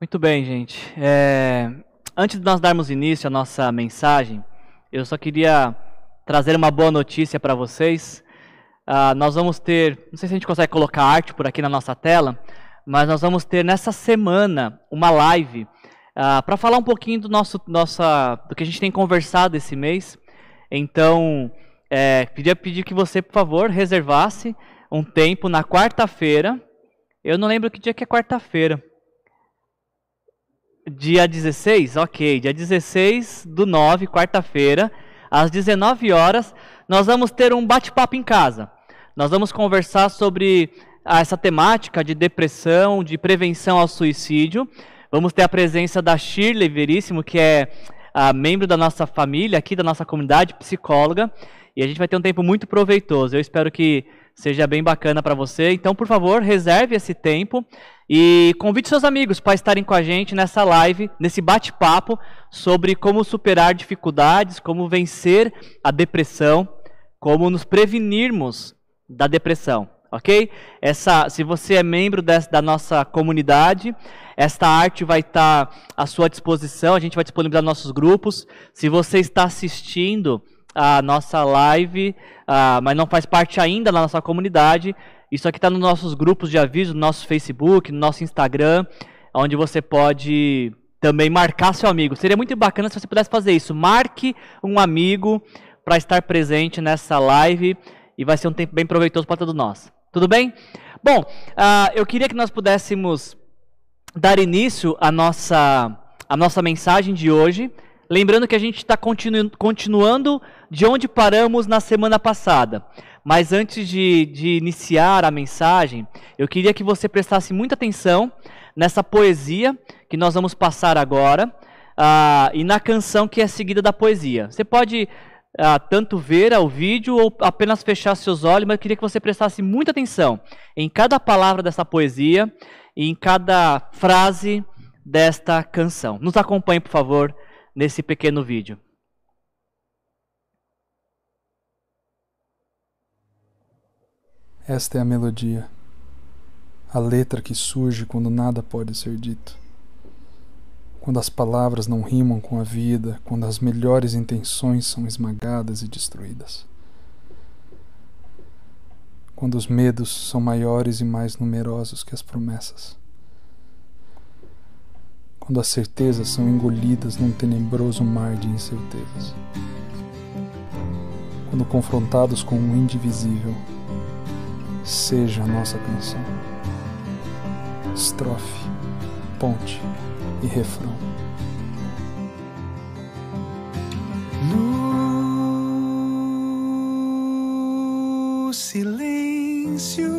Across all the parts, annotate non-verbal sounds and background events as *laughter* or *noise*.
Muito bem, gente. É... Antes de nós darmos início à nossa mensagem, eu só queria trazer uma boa notícia para vocês. Uh, nós vamos ter, não sei se a gente consegue colocar arte por aqui na nossa tela, mas nós vamos ter nessa semana uma live uh, ah, para falar um pouquinho do nosso, nossa, do que a gente tem conversado esse mês. Então, é, queria pedir que você, por favor, reservasse um tempo na quarta-feira. Eu não lembro que dia que é quarta-feira. Dia 16? Ok, dia 16 do 9, quarta-feira, às 19 horas, nós vamos ter um bate-papo em casa. Nós vamos conversar sobre ah, essa temática de depressão, de prevenção ao suicídio. Vamos ter a presença da Shirley Veríssimo, que é a membro da nossa família, aqui da nossa comunidade, psicóloga. E a gente vai ter um tempo muito proveitoso. Eu espero que seja bem bacana para você. Então, por favor, reserve esse tempo e convide seus amigos para estarem com a gente nessa live, nesse bate-papo sobre como superar dificuldades, como vencer a depressão, como nos prevenirmos da depressão, ok? Essa, se você é membro dessa, da nossa comunidade, esta arte vai estar tá à sua disposição, a gente vai disponibilizar nossos grupos. Se você está assistindo a nossa live, uh, mas não faz parte ainda da nossa comunidade, isso aqui está nos nossos grupos de aviso, no nosso Facebook, no nosso Instagram, onde você pode também marcar seu amigo. Seria muito bacana se você pudesse fazer isso. Marque um amigo para estar presente nessa live e vai ser um tempo bem proveitoso para todos nós. Tudo bem? Bom, uh, eu queria que nós pudéssemos dar início à nossa, à nossa mensagem de hoje, lembrando que a gente está continu, continuando de onde paramos na semana passada. Mas antes de, de iniciar a mensagem, eu queria que você prestasse muita atenção nessa poesia que nós vamos passar agora uh, e na canção que é seguida da poesia. Você pode ah, tanto ver o vídeo ou apenas fechar seus olhos, mas eu queria que você prestasse muita atenção em cada palavra dessa poesia e em cada frase desta canção. Nos acompanhe, por favor, nesse pequeno vídeo. Esta é a melodia, a letra que surge quando nada pode ser dito quando as palavras não rimam com a vida, quando as melhores intenções são esmagadas e destruídas. Quando os medos são maiores e mais numerosos que as promessas. Quando as certezas são engolidas num tenebroso mar de incertezas. Quando confrontados com o indivisível, seja a nossa canção. Estrofe, ponte, e refrão. No silêncio,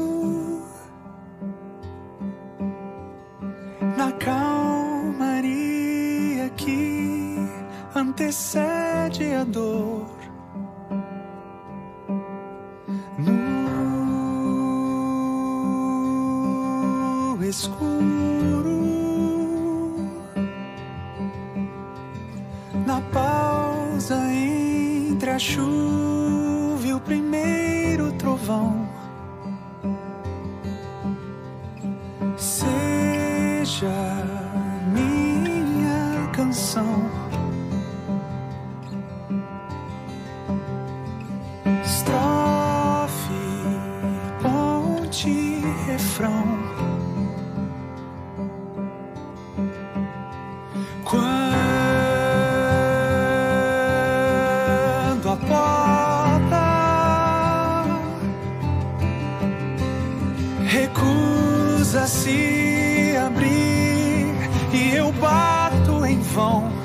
na calmaria que antecede a dor. Escuro entre a chuva e o primeiro trovão. Seja minha canção. Estrofe, ponte, refrão. 风。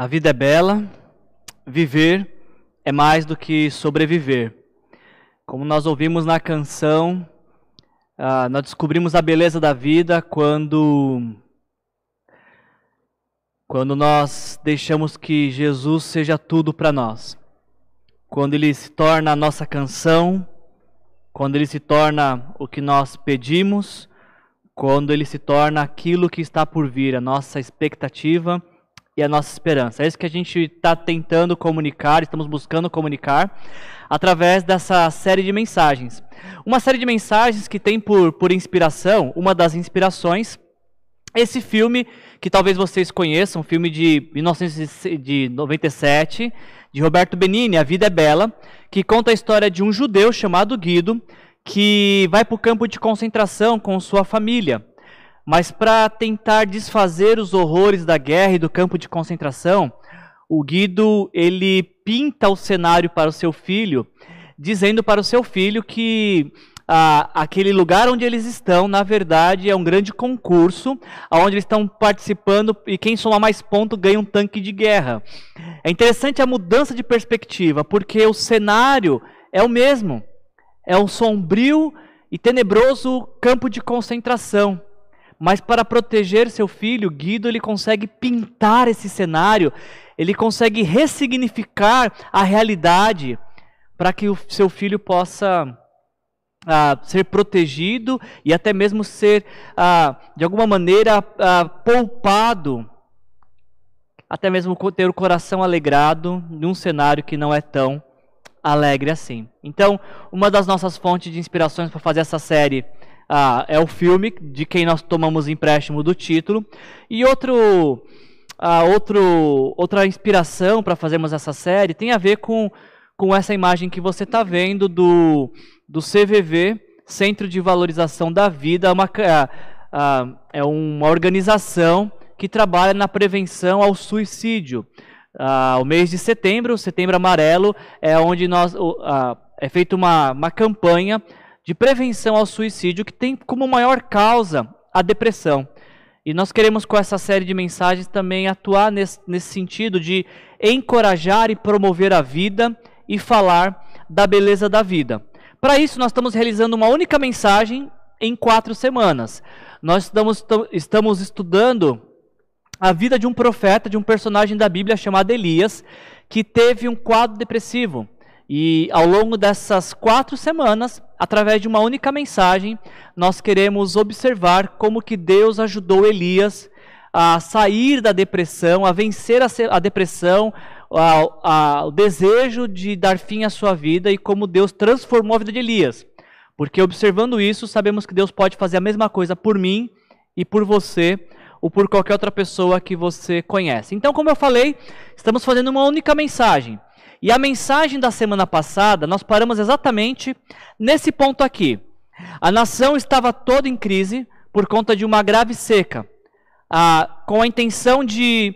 A vida é bela, viver é mais do que sobreviver. Como nós ouvimos na canção, ah, nós descobrimos a beleza da vida quando quando nós deixamos que Jesus seja tudo para nós. Quando ele se torna a nossa canção, quando ele se torna o que nós pedimos, quando ele se torna aquilo que está por vir, a nossa expectativa e a nossa esperança. É isso que a gente está tentando comunicar, estamos buscando comunicar através dessa série de mensagens. Uma série de mensagens que tem por, por inspiração, uma das inspirações, esse filme que talvez vocês conheçam, um filme de 1997, de Roberto Benini, A Vida é Bela, que conta a história de um judeu chamado Guido, que vai para o campo de concentração com sua família. Mas para tentar desfazer os horrores da guerra e do campo de concentração, o Guido ele pinta o cenário para o seu filho, dizendo para o seu filho que ah, aquele lugar onde eles estão, na verdade, é um grande concurso, onde eles estão participando e quem soma mais pontos ganha um tanque de guerra. É interessante a mudança de perspectiva, porque o cenário é o mesmo. É um sombrio e tenebroso campo de concentração. Mas para proteger seu filho, Guido ele consegue pintar esse cenário, ele consegue ressignificar a realidade para que o seu filho possa ah, ser protegido e até mesmo ser, ah, de alguma maneira, ah, poupado, até mesmo ter o coração alegrado num cenário que não é tão alegre assim. Então, uma das nossas fontes de inspirações para fazer essa série ah, é o filme, de quem nós tomamos empréstimo do título, e outro, ah, outro, outra inspiração para fazermos essa série tem a ver com, com essa imagem que você está vendo do, do CVV, Centro de Valorização da Vida, uma, ah, ah, é uma organização que trabalha na prevenção ao suicídio. Ah, o mês de setembro, setembro amarelo, é onde nós ah, é feita uma, uma campanha de prevenção ao suicídio que tem como maior causa a depressão. E nós queremos, com essa série de mensagens, também atuar nesse, nesse sentido de encorajar e promover a vida e falar da beleza da vida. Para isso, nós estamos realizando uma única mensagem em quatro semanas. Nós estamos, estamos estudando a vida de um profeta, de um personagem da Bíblia chamado Elias, que teve um quadro depressivo. E ao longo dessas quatro semanas, através de uma única mensagem, nós queremos observar como que Deus ajudou Elias a sair da depressão, a vencer a, depressão, a, a, o desejo de dar fim à sua vida e como Deus transformou a vida de Elias. Porque observando isso, sabemos que Deus pode fazer a mesma coisa por mim e por você ou por qualquer outra pessoa que você conhece. Então, como eu falei, estamos fazendo uma única mensagem. E a mensagem da semana passada, nós paramos exatamente nesse ponto aqui. A nação estava toda em crise por conta de uma grave seca, com a intenção de,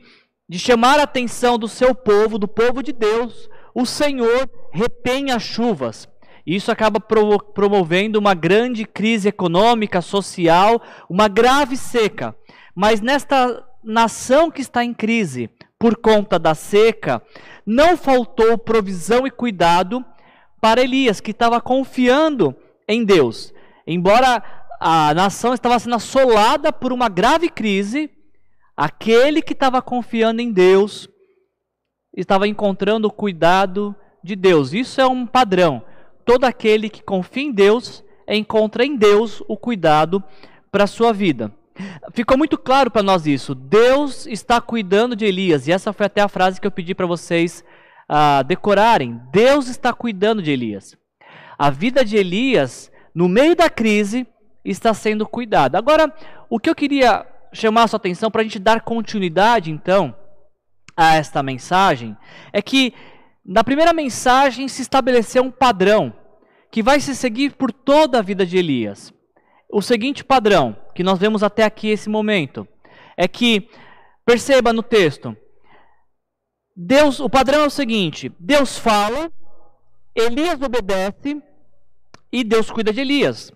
de chamar a atenção do seu povo, do povo de Deus, o Senhor retém as chuvas. Isso acaba promovendo uma grande crise econômica, social, uma grave seca. Mas nesta nação que está em crise por conta da seca, não faltou provisão e cuidado para Elias, que estava confiando em Deus. Embora a nação estava sendo assolada por uma grave crise, aquele que estava confiando em Deus estava encontrando o cuidado de Deus. Isso é um padrão. Todo aquele que confia em Deus encontra em Deus o cuidado para a sua vida. Ficou muito claro para nós isso. Deus está cuidando de Elias. E essa foi até a frase que eu pedi para vocês uh, decorarem. Deus está cuidando de Elias. A vida de Elias, no meio da crise, está sendo cuidada. Agora, o que eu queria chamar a sua atenção para a gente dar continuidade, então, a esta mensagem, é que na primeira mensagem se estabeleceu um padrão que vai se seguir por toda a vida de Elias. O seguinte padrão que nós vemos até aqui esse momento é que perceba no texto, Deus, o padrão é o seguinte: Deus fala, Elias obedece e Deus cuida de Elias.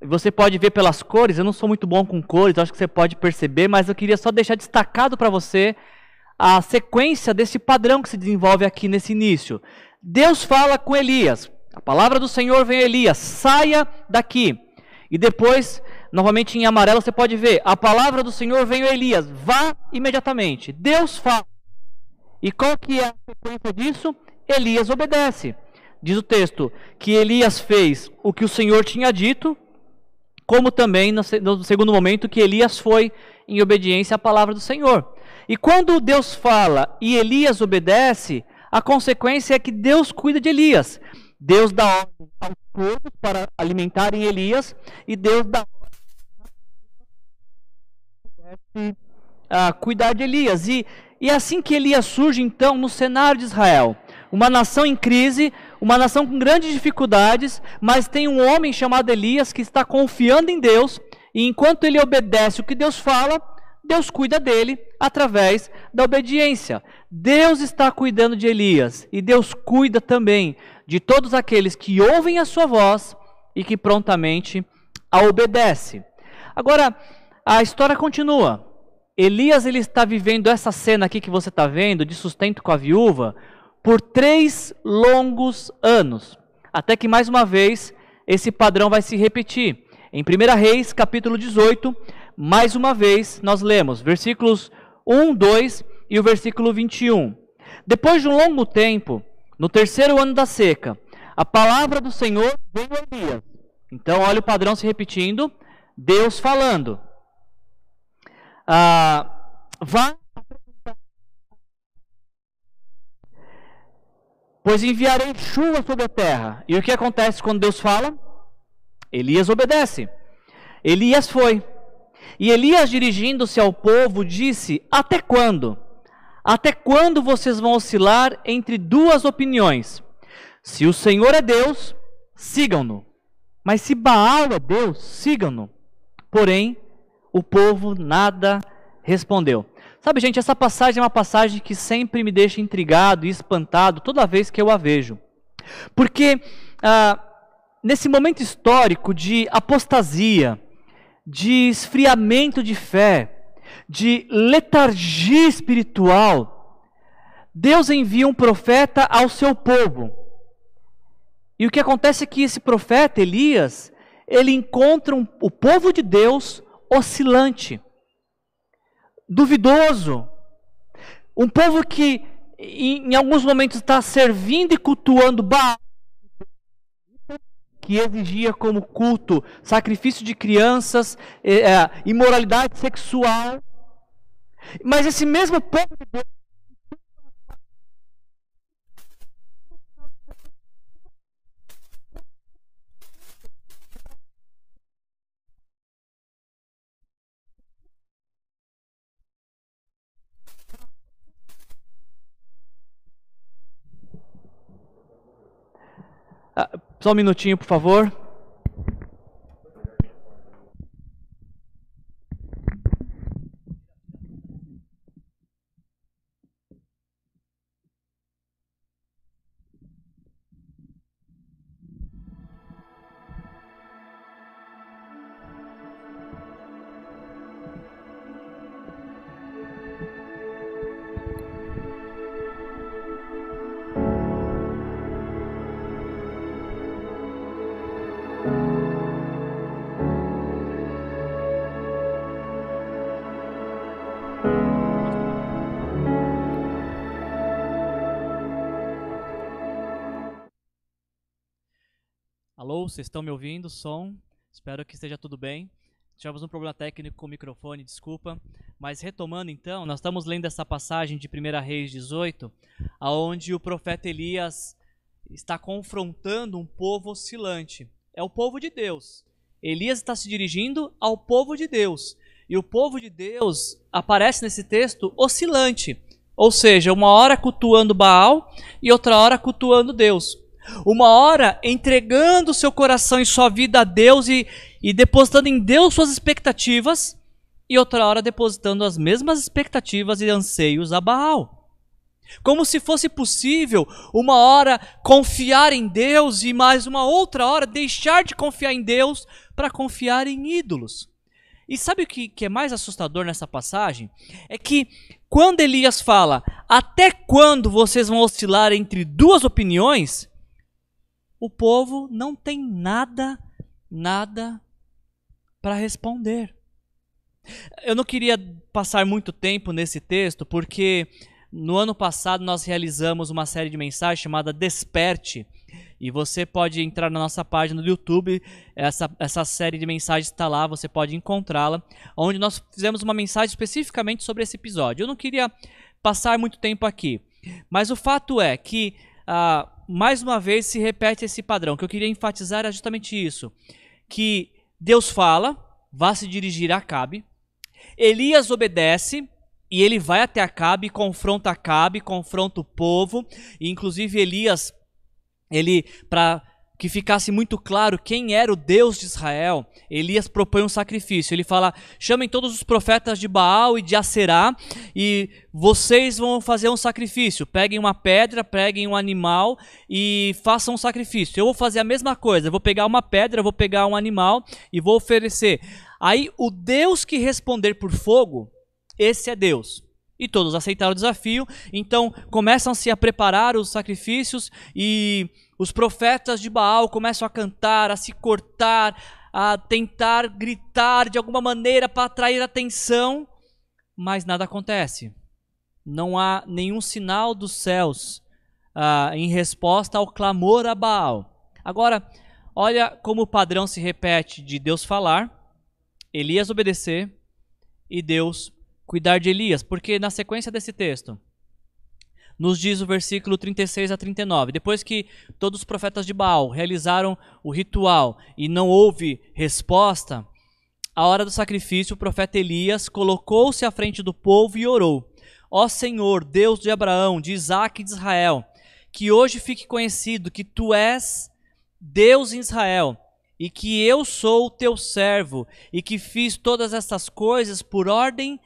Você pode ver pelas cores, eu não sou muito bom com cores, acho que você pode perceber, mas eu queria só deixar destacado para você a sequência desse padrão que se desenvolve aqui nesse início. Deus fala com Elias. A palavra do Senhor vem a Elias: saia daqui. E depois, novamente em amarelo, você pode ver: a palavra do Senhor vem a Elias: vá imediatamente. Deus fala. E qual que é a sequência disso? Elias obedece. Diz o texto que Elias fez o que o Senhor tinha dito, como também no, segundo momento que Elias foi em obediência à palavra do Senhor. E quando Deus fala e Elias obedece, a consequência é que Deus cuida de Elias. Deus dá ordem aos povos para alimentarem Elias e Deus dá ordem a cuidar de Elias. E, e é assim que Elias surge então no cenário de Israel. Uma nação em crise, uma nação com grandes dificuldades, mas tem um homem chamado Elias que está confiando em Deus, e enquanto ele obedece o que Deus fala, Deus cuida dele através da obediência. Deus está cuidando de Elias e Deus cuida também de todos aqueles que ouvem a sua voz e que prontamente a obedece. Agora, a história continua. Elias ele está vivendo essa cena aqui que você está vendo de sustento com a viúva por três longos anos, até que mais uma vez esse padrão vai se repetir. Em 1 Reis, capítulo 18, mais uma vez, nós lemos versículos 1, 2 e o versículo 21. Depois de um longo tempo, no terceiro ano da seca, a palavra do Senhor veio a Elias. Então, olha o padrão se repetindo: Deus falando. Ah, vá pois enviarei chuva sobre a terra. E o que acontece quando Deus fala? Elias obedece. Elias foi. E Elias, dirigindo-se ao povo, disse: Até quando? Até quando vocês vão oscilar entre duas opiniões? Se o Senhor é Deus, sigam-no. Mas se Baal é Deus, sigam-no. Porém, o povo nada respondeu. Sabe, gente, essa passagem é uma passagem que sempre me deixa intrigado e espantado toda vez que eu a vejo. Porque ah, nesse momento histórico de apostasia, de esfriamento de fé, de letargia espiritual, Deus envia um profeta ao seu povo. E o que acontece é que esse profeta, Elias, ele encontra um, o povo de Deus oscilante, duvidoso, um povo que em, em alguns momentos está servindo e cultuando Baal, que exigia como culto sacrifício de crianças, é, imoralidade sexual. Mas esse mesmo povo de Deus Só um minutinho, por favor. Vocês estão me ouvindo? Som? Espero que esteja tudo bem. Tivemos um problema técnico com o microfone, desculpa. Mas retomando então, nós estamos lendo essa passagem de 1 Reis 18, aonde o profeta Elias está confrontando um povo oscilante. É o povo de Deus. Elias está se dirigindo ao povo de Deus. E o povo de Deus aparece nesse texto oscilante. Ou seja, uma hora cultuando Baal e outra hora cultuando Deus. Uma hora entregando seu coração e sua vida a Deus e, e depositando em Deus suas expectativas, e outra hora depositando as mesmas expectativas e anseios a Baal. Como se fosse possível uma hora confiar em Deus e mais uma outra hora deixar de confiar em Deus para confiar em ídolos. E sabe o que, que é mais assustador nessa passagem? É que quando Elias fala, até quando vocês vão oscilar entre duas opiniões, o povo não tem nada, nada para responder. Eu não queria passar muito tempo nesse texto, porque no ano passado nós realizamos uma série de mensagens chamada Desperte. E você pode entrar na nossa página do YouTube, essa, essa série de mensagens está lá, você pode encontrá-la, onde nós fizemos uma mensagem especificamente sobre esse episódio. Eu não queria passar muito tempo aqui, mas o fato é que ah, mais uma vez se repete esse padrão. O que eu queria enfatizar é justamente isso: que Deus fala, vá se dirigir a Acabe. Elias obedece e ele vai até Acabe, confronta Acabe, confronta o povo. E inclusive Elias, ele para que ficasse muito claro quem era o Deus de Israel, Elias propõe um sacrifício. Ele fala: chamem todos os profetas de Baal e de Aserá, e vocês vão fazer um sacrifício. Peguem uma pedra, peguem um animal e façam um sacrifício. Eu vou fazer a mesma coisa. Vou pegar uma pedra, vou pegar um animal e vou oferecer. Aí o Deus que responder por fogo, esse é Deus. E todos aceitaram o desafio, então começam-se a preparar os sacrifícios e os profetas de Baal começam a cantar, a se cortar, a tentar gritar de alguma maneira para atrair atenção, mas nada acontece. Não há nenhum sinal dos céus ah, em resposta ao clamor a Baal. Agora, olha como o padrão se repete de Deus falar, Elias obedecer e Deus cuidar de Elias, porque na sequência desse texto, nos diz o versículo 36 a 39. Depois que todos os profetas de Baal realizaram o ritual e não houve resposta, a hora do sacrifício, o profeta Elias colocou-se à frente do povo e orou: Ó Senhor, Deus de Abraão, de Isaac e de Israel, que hoje fique conhecido que tu és Deus em Israel e que eu sou o teu servo e que fiz todas estas coisas por ordem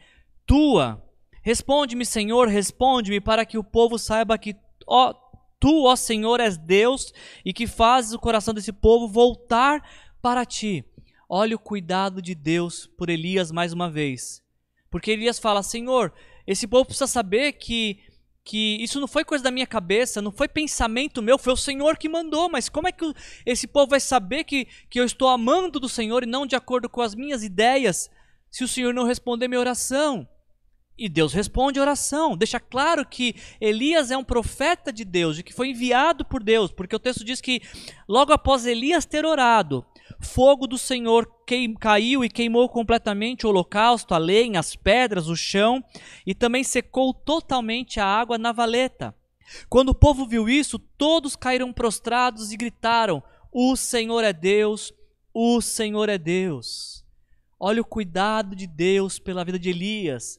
tua. Responde-me, Senhor, responde-me, para que o povo saiba que ó, tu, ó Senhor, és Deus e que fazes o coração desse povo voltar para ti. Olha o cuidado de Deus por Elias mais uma vez. Porque Elias fala: Senhor, esse povo precisa saber que que isso não foi coisa da minha cabeça, não foi pensamento meu, foi o Senhor que mandou. Mas como é que esse povo vai saber que, que eu estou amando do Senhor e não de acordo com as minhas ideias, se o Senhor não responder minha oração? E Deus responde a oração, deixa claro que Elias é um profeta de Deus, e que foi enviado por Deus, porque o texto diz que logo após Elias ter orado, fogo do Senhor caiu e queimou completamente o holocausto, a lenha, as pedras, o chão, e também secou totalmente a água na valeta. Quando o povo viu isso, todos caíram prostrados e gritaram: O Senhor é Deus, o Senhor é Deus. Olha o cuidado de Deus pela vida de Elias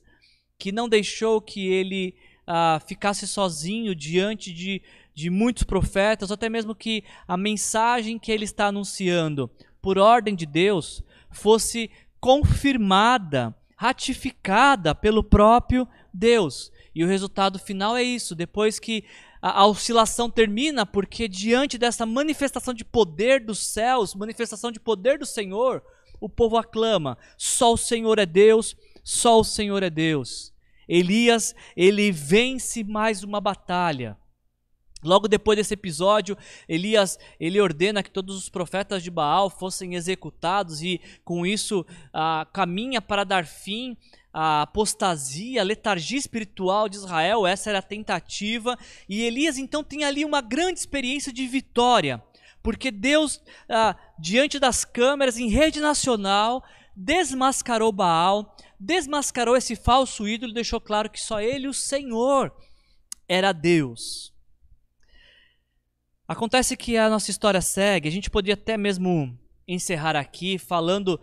que não deixou que ele ah, ficasse sozinho diante de, de muitos profetas, até mesmo que a mensagem que ele está anunciando, por ordem de Deus, fosse confirmada, ratificada pelo próprio Deus. E o resultado final é isso: depois que a oscilação termina, porque diante dessa manifestação de poder dos céus, manifestação de poder do Senhor, o povo aclama: só o Senhor é Deus, só o Senhor é Deus. Elias, ele vence mais uma batalha. Logo depois desse episódio, Elias ele ordena que todos os profetas de Baal fossem executados e com isso ah, caminha para dar fim à apostasia, à letargia espiritual de Israel. Essa era a tentativa e Elias então tem ali uma grande experiência de vitória, porque Deus ah, diante das câmeras em rede nacional desmascarou Baal, desmascarou esse falso ídolo e deixou claro que só ele, o Senhor, era Deus. Acontece que a nossa história segue, a gente poderia até mesmo encerrar aqui falando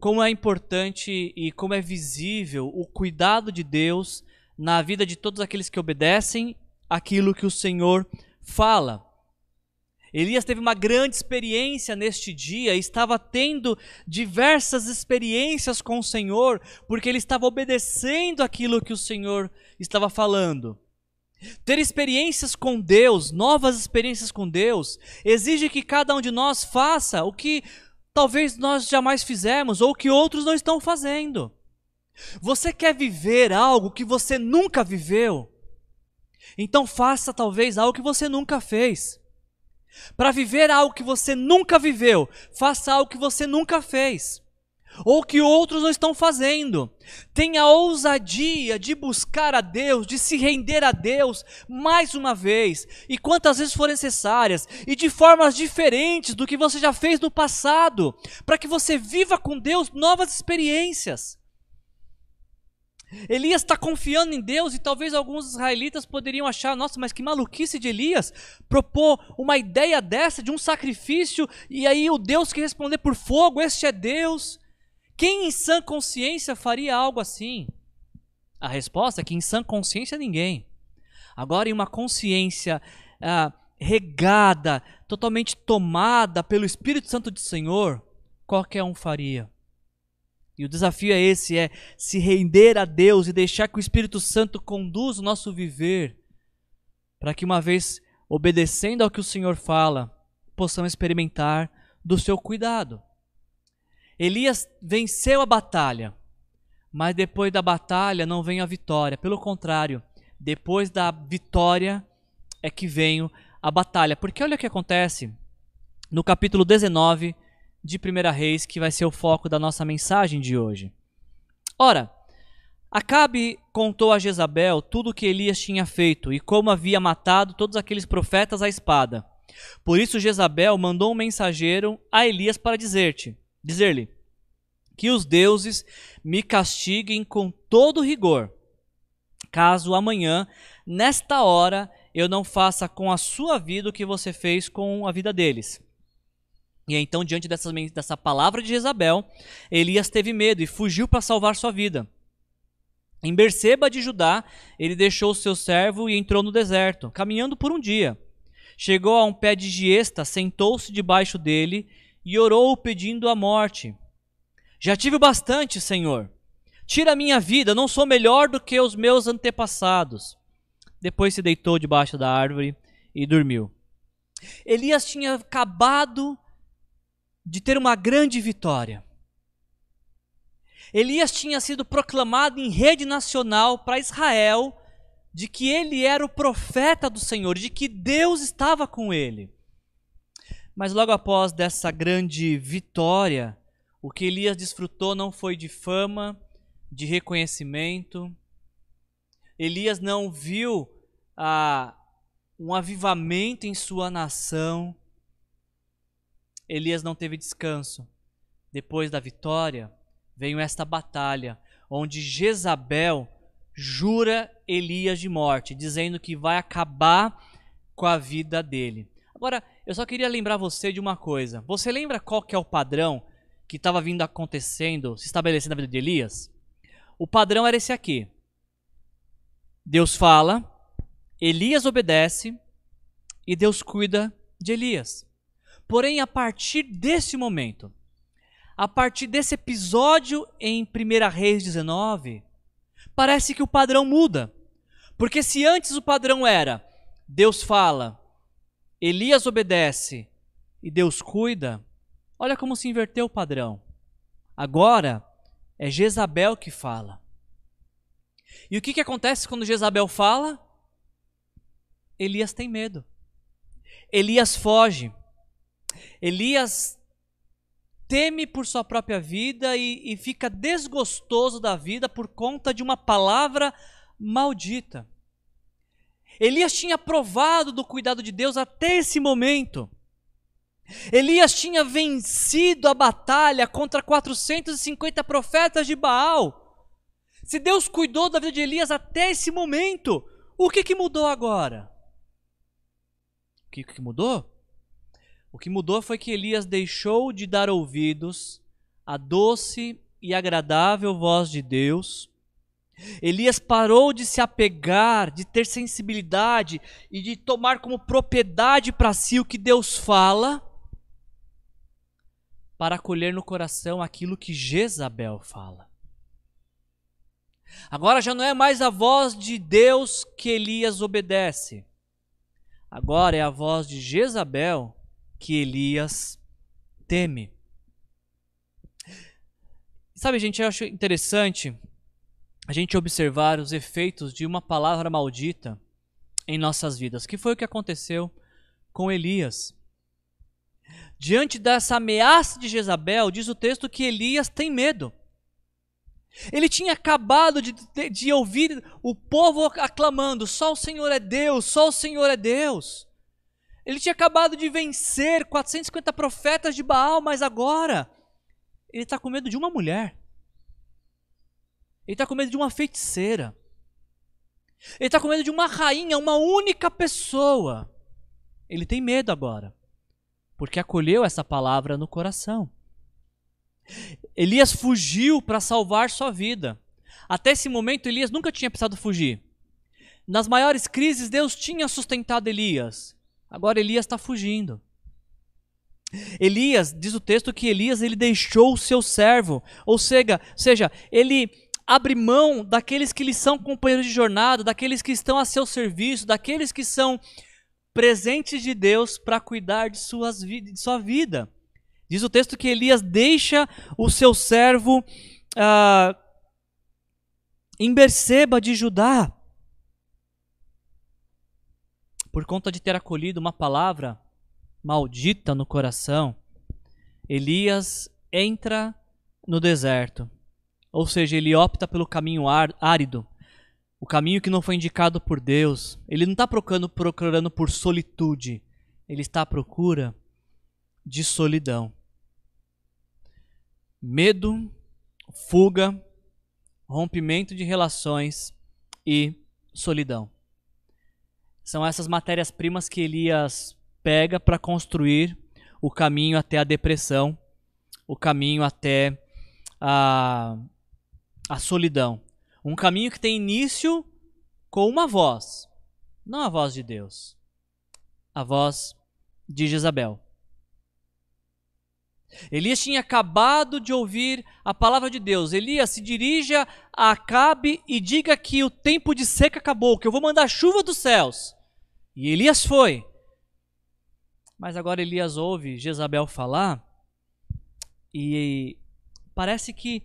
como é importante e como é visível o cuidado de Deus na vida de todos aqueles que obedecem aquilo que o Senhor fala. Elias teve uma grande experiência neste dia, estava tendo diversas experiências com o Senhor, porque ele estava obedecendo aquilo que o Senhor estava falando. Ter experiências com Deus, novas experiências com Deus, exige que cada um de nós faça o que talvez nós jamais fizemos ou que outros não estão fazendo. Você quer viver algo que você nunca viveu? Então faça talvez algo que você nunca fez. Para viver algo que você nunca viveu, faça algo que você nunca fez ou que outros não estão fazendo. Tenha ousadia de buscar a Deus, de se render a Deus mais uma vez, e quantas vezes forem necessárias, e de formas diferentes do que você já fez no passado, para que você viva com Deus novas experiências. Elias está confiando em Deus e talvez alguns israelitas poderiam achar: nossa, mas que maluquice de Elias propor uma ideia dessa de um sacrifício e aí o Deus que responder por fogo, este é Deus. Quem em sã consciência faria algo assim? A resposta é que em sã consciência ninguém. Agora, em uma consciência ah, regada, totalmente tomada pelo Espírito Santo de Senhor, qualquer um faria. E o desafio é esse: é se render a Deus e deixar que o Espírito Santo conduza o nosso viver, para que uma vez obedecendo ao que o Senhor fala, possamos experimentar do seu cuidado. Elias venceu a batalha, mas depois da batalha não vem a vitória. Pelo contrário, depois da vitória é que vem a batalha. Porque olha o que acontece no capítulo 19 de 1 Reis, que vai ser o foco da nossa mensagem de hoje. Ora, Acabe contou a Jezabel tudo o que Elias tinha feito e como havia matado todos aqueles profetas à espada. Por isso Jezabel mandou um mensageiro a Elias para dizer-te: dizer-lhe: Que os deuses me castiguem com todo rigor, caso amanhã, nesta hora, eu não faça com a sua vida o que você fez com a vida deles. E então, diante dessa, dessa palavra de Jezabel, Elias teve medo e fugiu para salvar sua vida. Em Berseba de Judá, ele deixou seu servo e entrou no deserto, caminhando por um dia. Chegou a um pé de giesta, sentou-se debaixo dele e orou pedindo a morte. Já tive bastante, Senhor. Tira a minha vida, não sou melhor do que os meus antepassados. Depois se deitou debaixo da árvore e dormiu. Elias tinha acabado de ter uma grande vitória. Elias tinha sido proclamado em rede nacional para Israel de que ele era o profeta do Senhor, de que Deus estava com ele. Mas logo após dessa grande vitória, o que Elias desfrutou não foi de fama, de reconhecimento. Elias não viu ah, um avivamento em sua nação. Elias não teve descanso. Depois da vitória, veio esta batalha, onde Jezabel jura Elias de morte, dizendo que vai acabar com a vida dele. Agora, eu só queria lembrar você de uma coisa. Você lembra qual que é o padrão que estava vindo acontecendo, se estabelecendo na vida de Elias? O padrão era esse aqui. Deus fala, Elias obedece e Deus cuida de Elias. Porém, a partir desse momento, a partir desse episódio em 1 Reis 19, parece que o padrão muda. Porque se antes o padrão era Deus fala, Elias obedece e Deus cuida, olha como se inverteu o padrão. Agora é Jezabel que fala. E o que, que acontece quando Jezabel fala? Elias tem medo. Elias foge. Elias teme por sua própria vida e, e fica desgostoso da vida por conta de uma palavra maldita. Elias tinha provado do cuidado de Deus até esse momento. Elias tinha vencido a batalha contra 450 profetas de Baal. Se Deus cuidou da vida de Elias até esse momento, o que, que mudou agora? O que, que mudou? O que mudou foi que Elias deixou de dar ouvidos à doce e agradável voz de Deus. Elias parou de se apegar, de ter sensibilidade e de tomar como propriedade para si o que Deus fala, para acolher no coração aquilo que Jezabel fala. Agora já não é mais a voz de Deus que Elias obedece. Agora é a voz de Jezabel que Elias teme. Sabe, gente, eu acho interessante a gente observar os efeitos de uma palavra maldita em nossas vidas, que foi o que aconteceu com Elias. Diante dessa ameaça de Jezabel, diz o texto que Elias tem medo. Ele tinha acabado de, de, de, ouvir o povo aclamando: só o Senhor é Deus, só o Senhor é Deus. Ele tinha acabado de vencer 450 profetas de Baal, mas agora ele está com medo de uma mulher. Ele está com medo de uma feiticeira. Ele está com medo de uma rainha, uma única pessoa. Ele tem medo agora, porque acolheu essa palavra no coração. Elias fugiu para salvar sua vida. Até esse momento, Elias nunca tinha precisado fugir. Nas maiores crises, Deus tinha sustentado Elias. Agora Elias está fugindo. Elias, diz o texto que Elias ele deixou o seu servo, ou seja, seja, ele abre mão daqueles que lhe são companheiros de jornada, daqueles que estão a seu serviço, daqueles que são presentes de Deus para cuidar de, suas, de sua vida. Diz o texto que Elias deixa o seu servo uh, em Berseba de Judá por conta de ter acolhido uma palavra maldita no coração, Elias entra no deserto. Ou seja, ele opta pelo caminho árido, o caminho que não foi indicado por Deus. Ele não está procurando, procurando por solitude, ele está à procura de solidão. Medo, fuga, rompimento de relações e solidão. São essas matérias-primas que Elias pega para construir o caminho até a depressão, o caminho até a, a solidão. Um caminho que tem início com uma voz, não a voz de Deus, a voz de Jezabel. Elias tinha acabado de ouvir a palavra de Deus. Elias se dirija a Acabe e diga que o tempo de seca acabou, que eu vou mandar chuva dos céus. E Elias foi. Mas agora Elias ouve Jezabel falar e parece que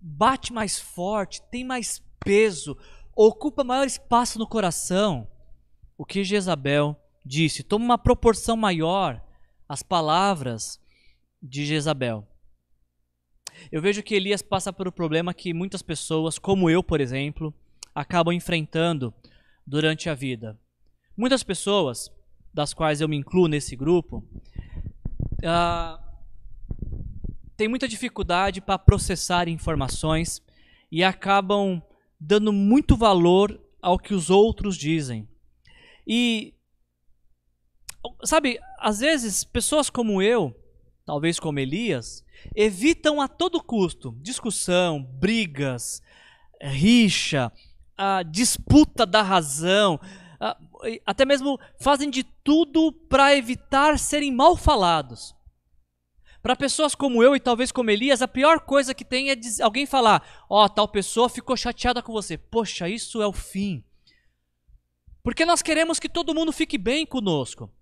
bate mais forte, tem mais peso, ocupa maior espaço no coração. O que Jezabel disse toma uma proporção maior as palavras de Jezabel. Eu vejo que Elias passa por um problema que muitas pessoas, como eu, por exemplo, acabam enfrentando durante a vida. Muitas pessoas, das quais eu me incluo nesse grupo, uh, têm muita dificuldade para processar informações e acabam dando muito valor ao que os outros dizem. E, sabe, às vezes pessoas como eu, talvez como Elias, evitam a todo custo discussão, brigas, rixa, a disputa da razão, a, até mesmo fazem de tudo para evitar serem mal falados. Para pessoas como eu e talvez como Elias, a pior coisa que tem é alguém falar: Ó, oh, tal pessoa ficou chateada com você. Poxa, isso é o fim. Porque nós queremos que todo mundo fique bem conosco.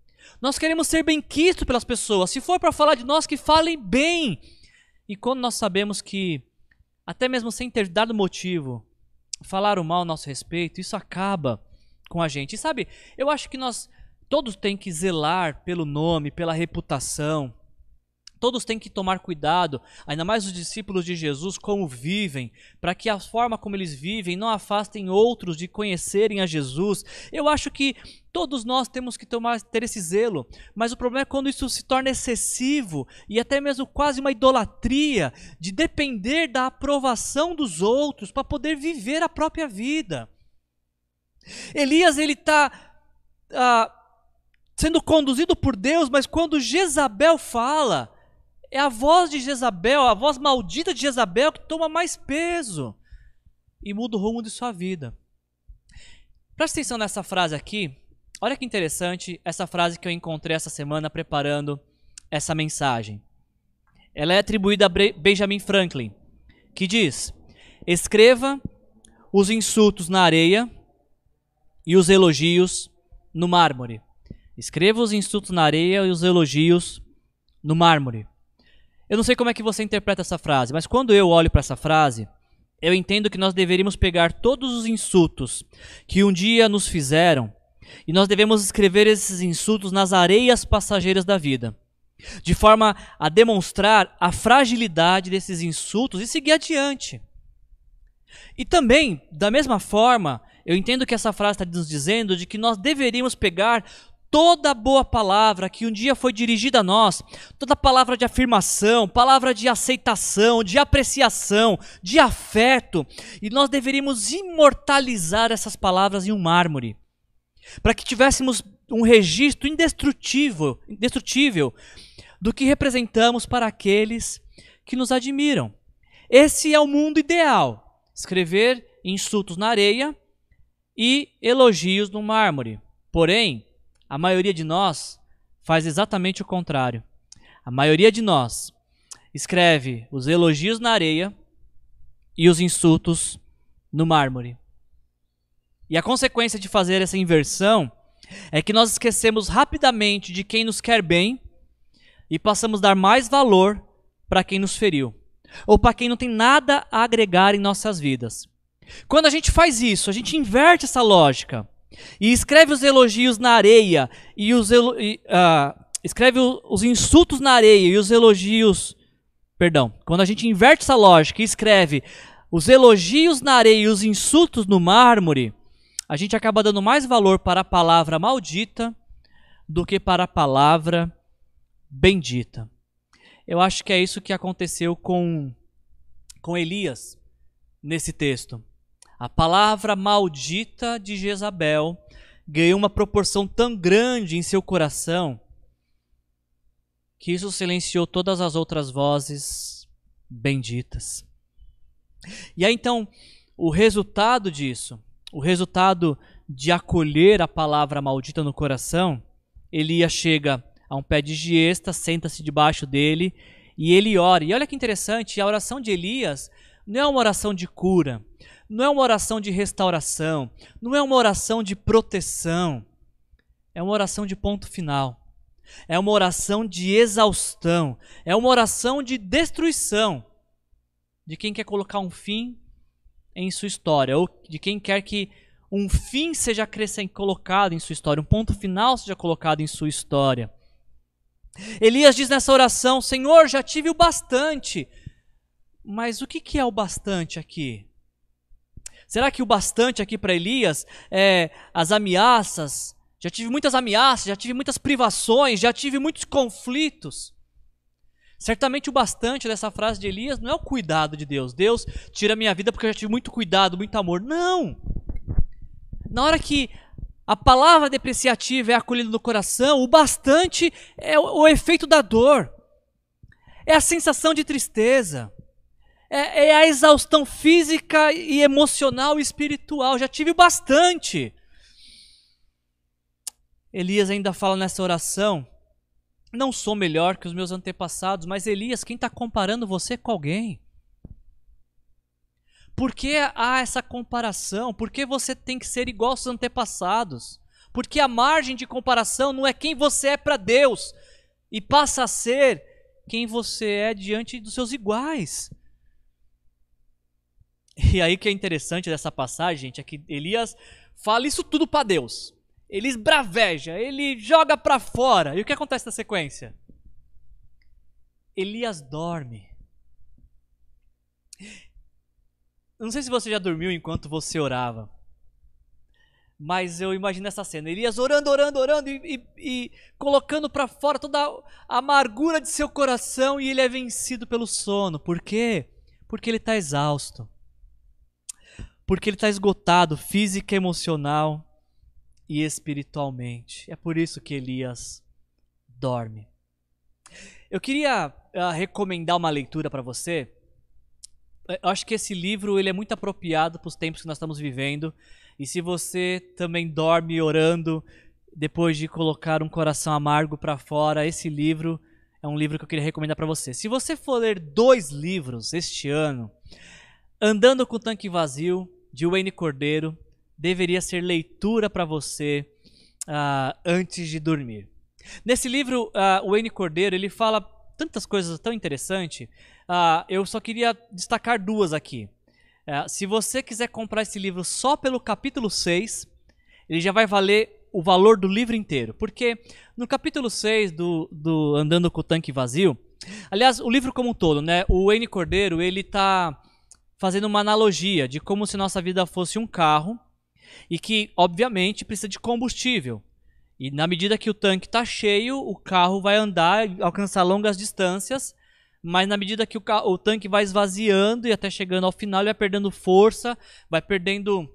Nós queremos ser bem quisto pelas pessoas. Se for para falar de nós, que falem bem. E quando nós sabemos que, até mesmo sem ter dado motivo, falaram mal a nosso respeito, isso acaba com a gente. E sabe, eu acho que nós todos têm que zelar pelo nome, pela reputação. Todos têm que tomar cuidado, ainda mais os discípulos de Jesus, como vivem, para que a forma como eles vivem não afastem outros de conhecerem a Jesus. Eu acho que todos nós temos que tomar, ter esse zelo, mas o problema é quando isso se torna excessivo e até mesmo quase uma idolatria de depender da aprovação dos outros para poder viver a própria vida. Elias ele está ah, sendo conduzido por Deus, mas quando Jezabel fala, é a voz de Jezabel, a voz maldita de Jezabel que toma mais peso e muda o rumo de sua vida. Presta atenção nessa frase aqui. Olha que interessante essa frase que eu encontrei essa semana preparando essa mensagem. Ela é atribuída a Benjamin Franklin, que diz: Escreva os insultos na areia e os elogios no mármore. Escreva os insultos na areia e os elogios no mármore. Eu não sei como é que você interpreta essa frase, mas quando eu olho para essa frase, eu entendo que nós deveríamos pegar todos os insultos que um dia nos fizeram e nós devemos escrever esses insultos nas areias passageiras da vida, de forma a demonstrar a fragilidade desses insultos e seguir adiante. E também, da mesma forma, eu entendo que essa frase está nos dizendo de que nós deveríamos pegar toda boa palavra que um dia foi dirigida a nós, toda palavra de afirmação, palavra de aceitação, de apreciação, de afeto, e nós deveríamos imortalizar essas palavras em um mármore, para que tivéssemos um registro indestrutível, indestrutível do que representamos para aqueles que nos admiram. Esse é o mundo ideal: escrever insultos na areia e elogios no mármore. Porém, a maioria de nós faz exatamente o contrário. A maioria de nós escreve os elogios na areia e os insultos no mármore. E a consequência de fazer essa inversão é que nós esquecemos rapidamente de quem nos quer bem e passamos a dar mais valor para quem nos feriu ou para quem não tem nada a agregar em nossas vidas. Quando a gente faz isso, a gente inverte essa lógica. E escreve os elogios na areia e os e, uh, escreve os insultos na areia e os elogios. Perdão. Quando a gente inverte essa lógica e escreve os elogios na areia e os insultos no mármore, a gente acaba dando mais valor para a palavra maldita do que para a palavra bendita. Eu acho que é isso que aconteceu com, com Elias nesse texto. A palavra maldita de Jezabel ganhou uma proporção tão grande em seu coração que isso silenciou todas as outras vozes benditas. E aí então, o resultado disso, o resultado de acolher a palavra maldita no coração, Elias chega a um pé de giesta, senta-se debaixo dele e ele ora. E olha que interessante, a oração de Elias não é uma oração de cura, não é uma oração de restauração, não é uma oração de proteção, é uma oração de ponto final. É uma oração de exaustão, é uma oração de destruição de quem quer colocar um fim em sua história, ou de quem quer que um fim seja colocado em sua história, um ponto final seja colocado em sua história. Elias diz nessa oração: Senhor, já tive o bastante. Mas o que é o bastante aqui? Será que o bastante aqui para Elias é as ameaças? Já tive muitas ameaças, já tive muitas privações, já tive muitos conflitos. Certamente o bastante dessa frase de Elias não é o cuidado de Deus. Deus tira minha vida porque eu já tive muito cuidado, muito amor. Não! Na hora que a palavra depreciativa é acolhida no coração, o bastante é o, o efeito da dor. É a sensação de tristeza é, é a exaustão física e emocional e espiritual. Já tive bastante. Elias ainda fala nessa oração: Não sou melhor que os meus antepassados, mas Elias, quem está comparando você com alguém? Por que há essa comparação? Por que você tem que ser igual aos antepassados? Porque a margem de comparação não é quem você é para Deus, e passa a ser quem você é diante dos seus iguais. E aí que é interessante dessa passagem, gente, é que Elias fala isso tudo para Deus. Ele esbraveja, ele joga para fora. E o que acontece na sequência? Elias dorme. Não sei se você já dormiu enquanto você orava. Mas eu imagino essa cena. Elias orando, orando, orando e, e, e colocando para fora toda a amargura de seu coração e ele é vencido pelo sono. Por quê? Porque ele está exausto. Porque ele está esgotado física, emocional e espiritualmente. É por isso que Elias dorme. Eu queria uh, recomendar uma leitura para você. Eu acho que esse livro ele é muito apropriado para os tempos que nós estamos vivendo. E se você também dorme orando depois de colocar um coração amargo para fora, esse livro é um livro que eu queria recomendar para você. Se você for ler dois livros este ano, Andando com o Tanque Vazio, de Wayne Cordeiro, deveria ser leitura para você uh, antes de dormir. Nesse livro, uh, Wayne Cordeiro ele fala tantas coisas tão interessantes. Uh, eu só queria destacar duas aqui. Uh, se você quiser comprar esse livro só pelo capítulo 6, ele já vai valer o valor do livro inteiro. Porque no capítulo 6 do, do Andando com o Tanque Vazio, aliás, o livro como um todo, né? O Wayne Cordeiro, ele está fazendo uma analogia de como se nossa vida fosse um carro e que, obviamente, precisa de combustível. E na medida que o tanque está cheio, o carro vai andar, alcançar longas distâncias, mas na medida que o, o, tanque vai esvaziando e até chegando ao final, ele vai perdendo força, vai perdendo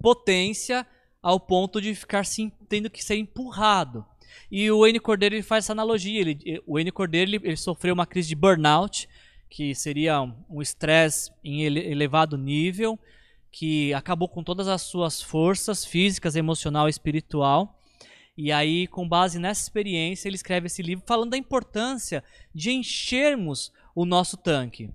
potência ao ponto de ficar sim, tendo que ser empurrado. E o N Cordeiro ele faz essa analogia. Ele, o N Cordeiro ele, ele sofreu uma crise de burnout, que seria um estresse em elevado nível, que acabou com todas as suas forças físicas, emocional e espiritual. E aí, com base nessa experiência, ele escreve esse livro falando da importância de enchermos o nosso tanque.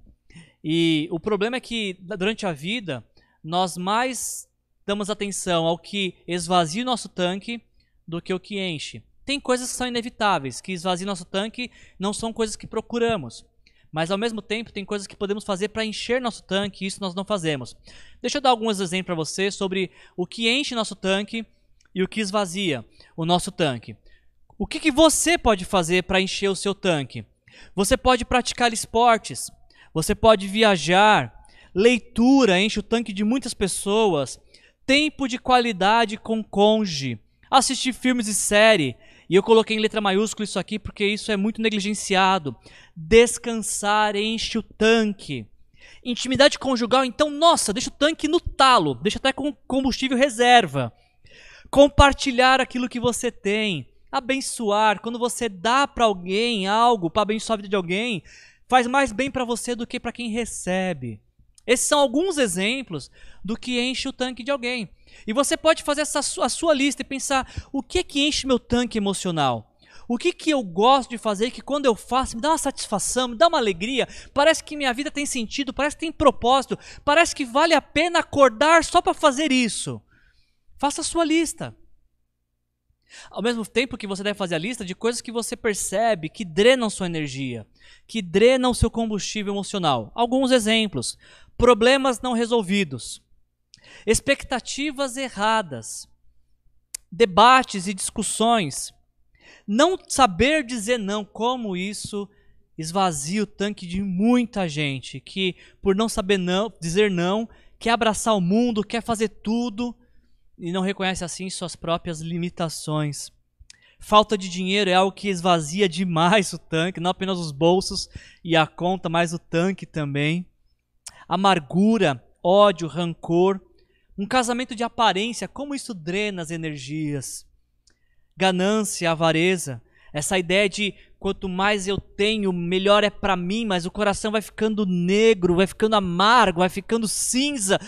E o problema é que durante a vida nós mais damos atenção ao que esvazia o nosso tanque do que o que enche. Tem coisas que são inevitáveis, que esvaziam nosso tanque, não são coisas que procuramos. Mas ao mesmo tempo tem coisas que podemos fazer para encher nosso tanque e isso nós não fazemos. Deixa eu dar alguns exemplos para você sobre o que enche nosso tanque e o que esvazia o nosso tanque. O que, que você pode fazer para encher o seu tanque? Você pode praticar esportes, você pode viajar, leitura enche o tanque de muitas pessoas, tempo de qualidade com cônjuge, assistir filmes e série, e eu coloquei em letra maiúscula isso aqui porque isso é muito negligenciado. Descansar enche o tanque. Intimidade conjugal, então, nossa, deixa o tanque no talo, deixa até com combustível reserva. Compartilhar aquilo que você tem, abençoar, quando você dá para alguém algo, para abençoar a vida de alguém, faz mais bem para você do que para quem recebe. Esses são alguns exemplos do que enche o tanque de alguém. E você pode fazer essa, a sua lista e pensar: o que é que enche meu tanque emocional? O que, que eu gosto de fazer que quando eu faço me dá uma satisfação, me dá uma alegria, parece que minha vida tem sentido, parece que tem propósito, parece que vale a pena acordar só para fazer isso. Faça a sua lista. Ao mesmo tempo que você deve fazer a lista de coisas que você percebe que drenam sua energia, que drenam seu combustível emocional. Alguns exemplos: problemas não resolvidos, expectativas erradas, debates e discussões, não saber dizer não, como isso esvazia o tanque de muita gente que, por não saber não, dizer não, quer abraçar o mundo, quer fazer tudo e não reconhece assim suas próprias limitações. Falta de dinheiro é algo que esvazia demais o tanque, não apenas os bolsos e a conta, mas o tanque também. Amargura, ódio, rancor, um casamento de aparência, como isso drena as energias? Ganância, avareza, essa ideia de quanto mais eu tenho, melhor é para mim, mas o coração vai ficando negro, vai ficando amargo, vai ficando cinza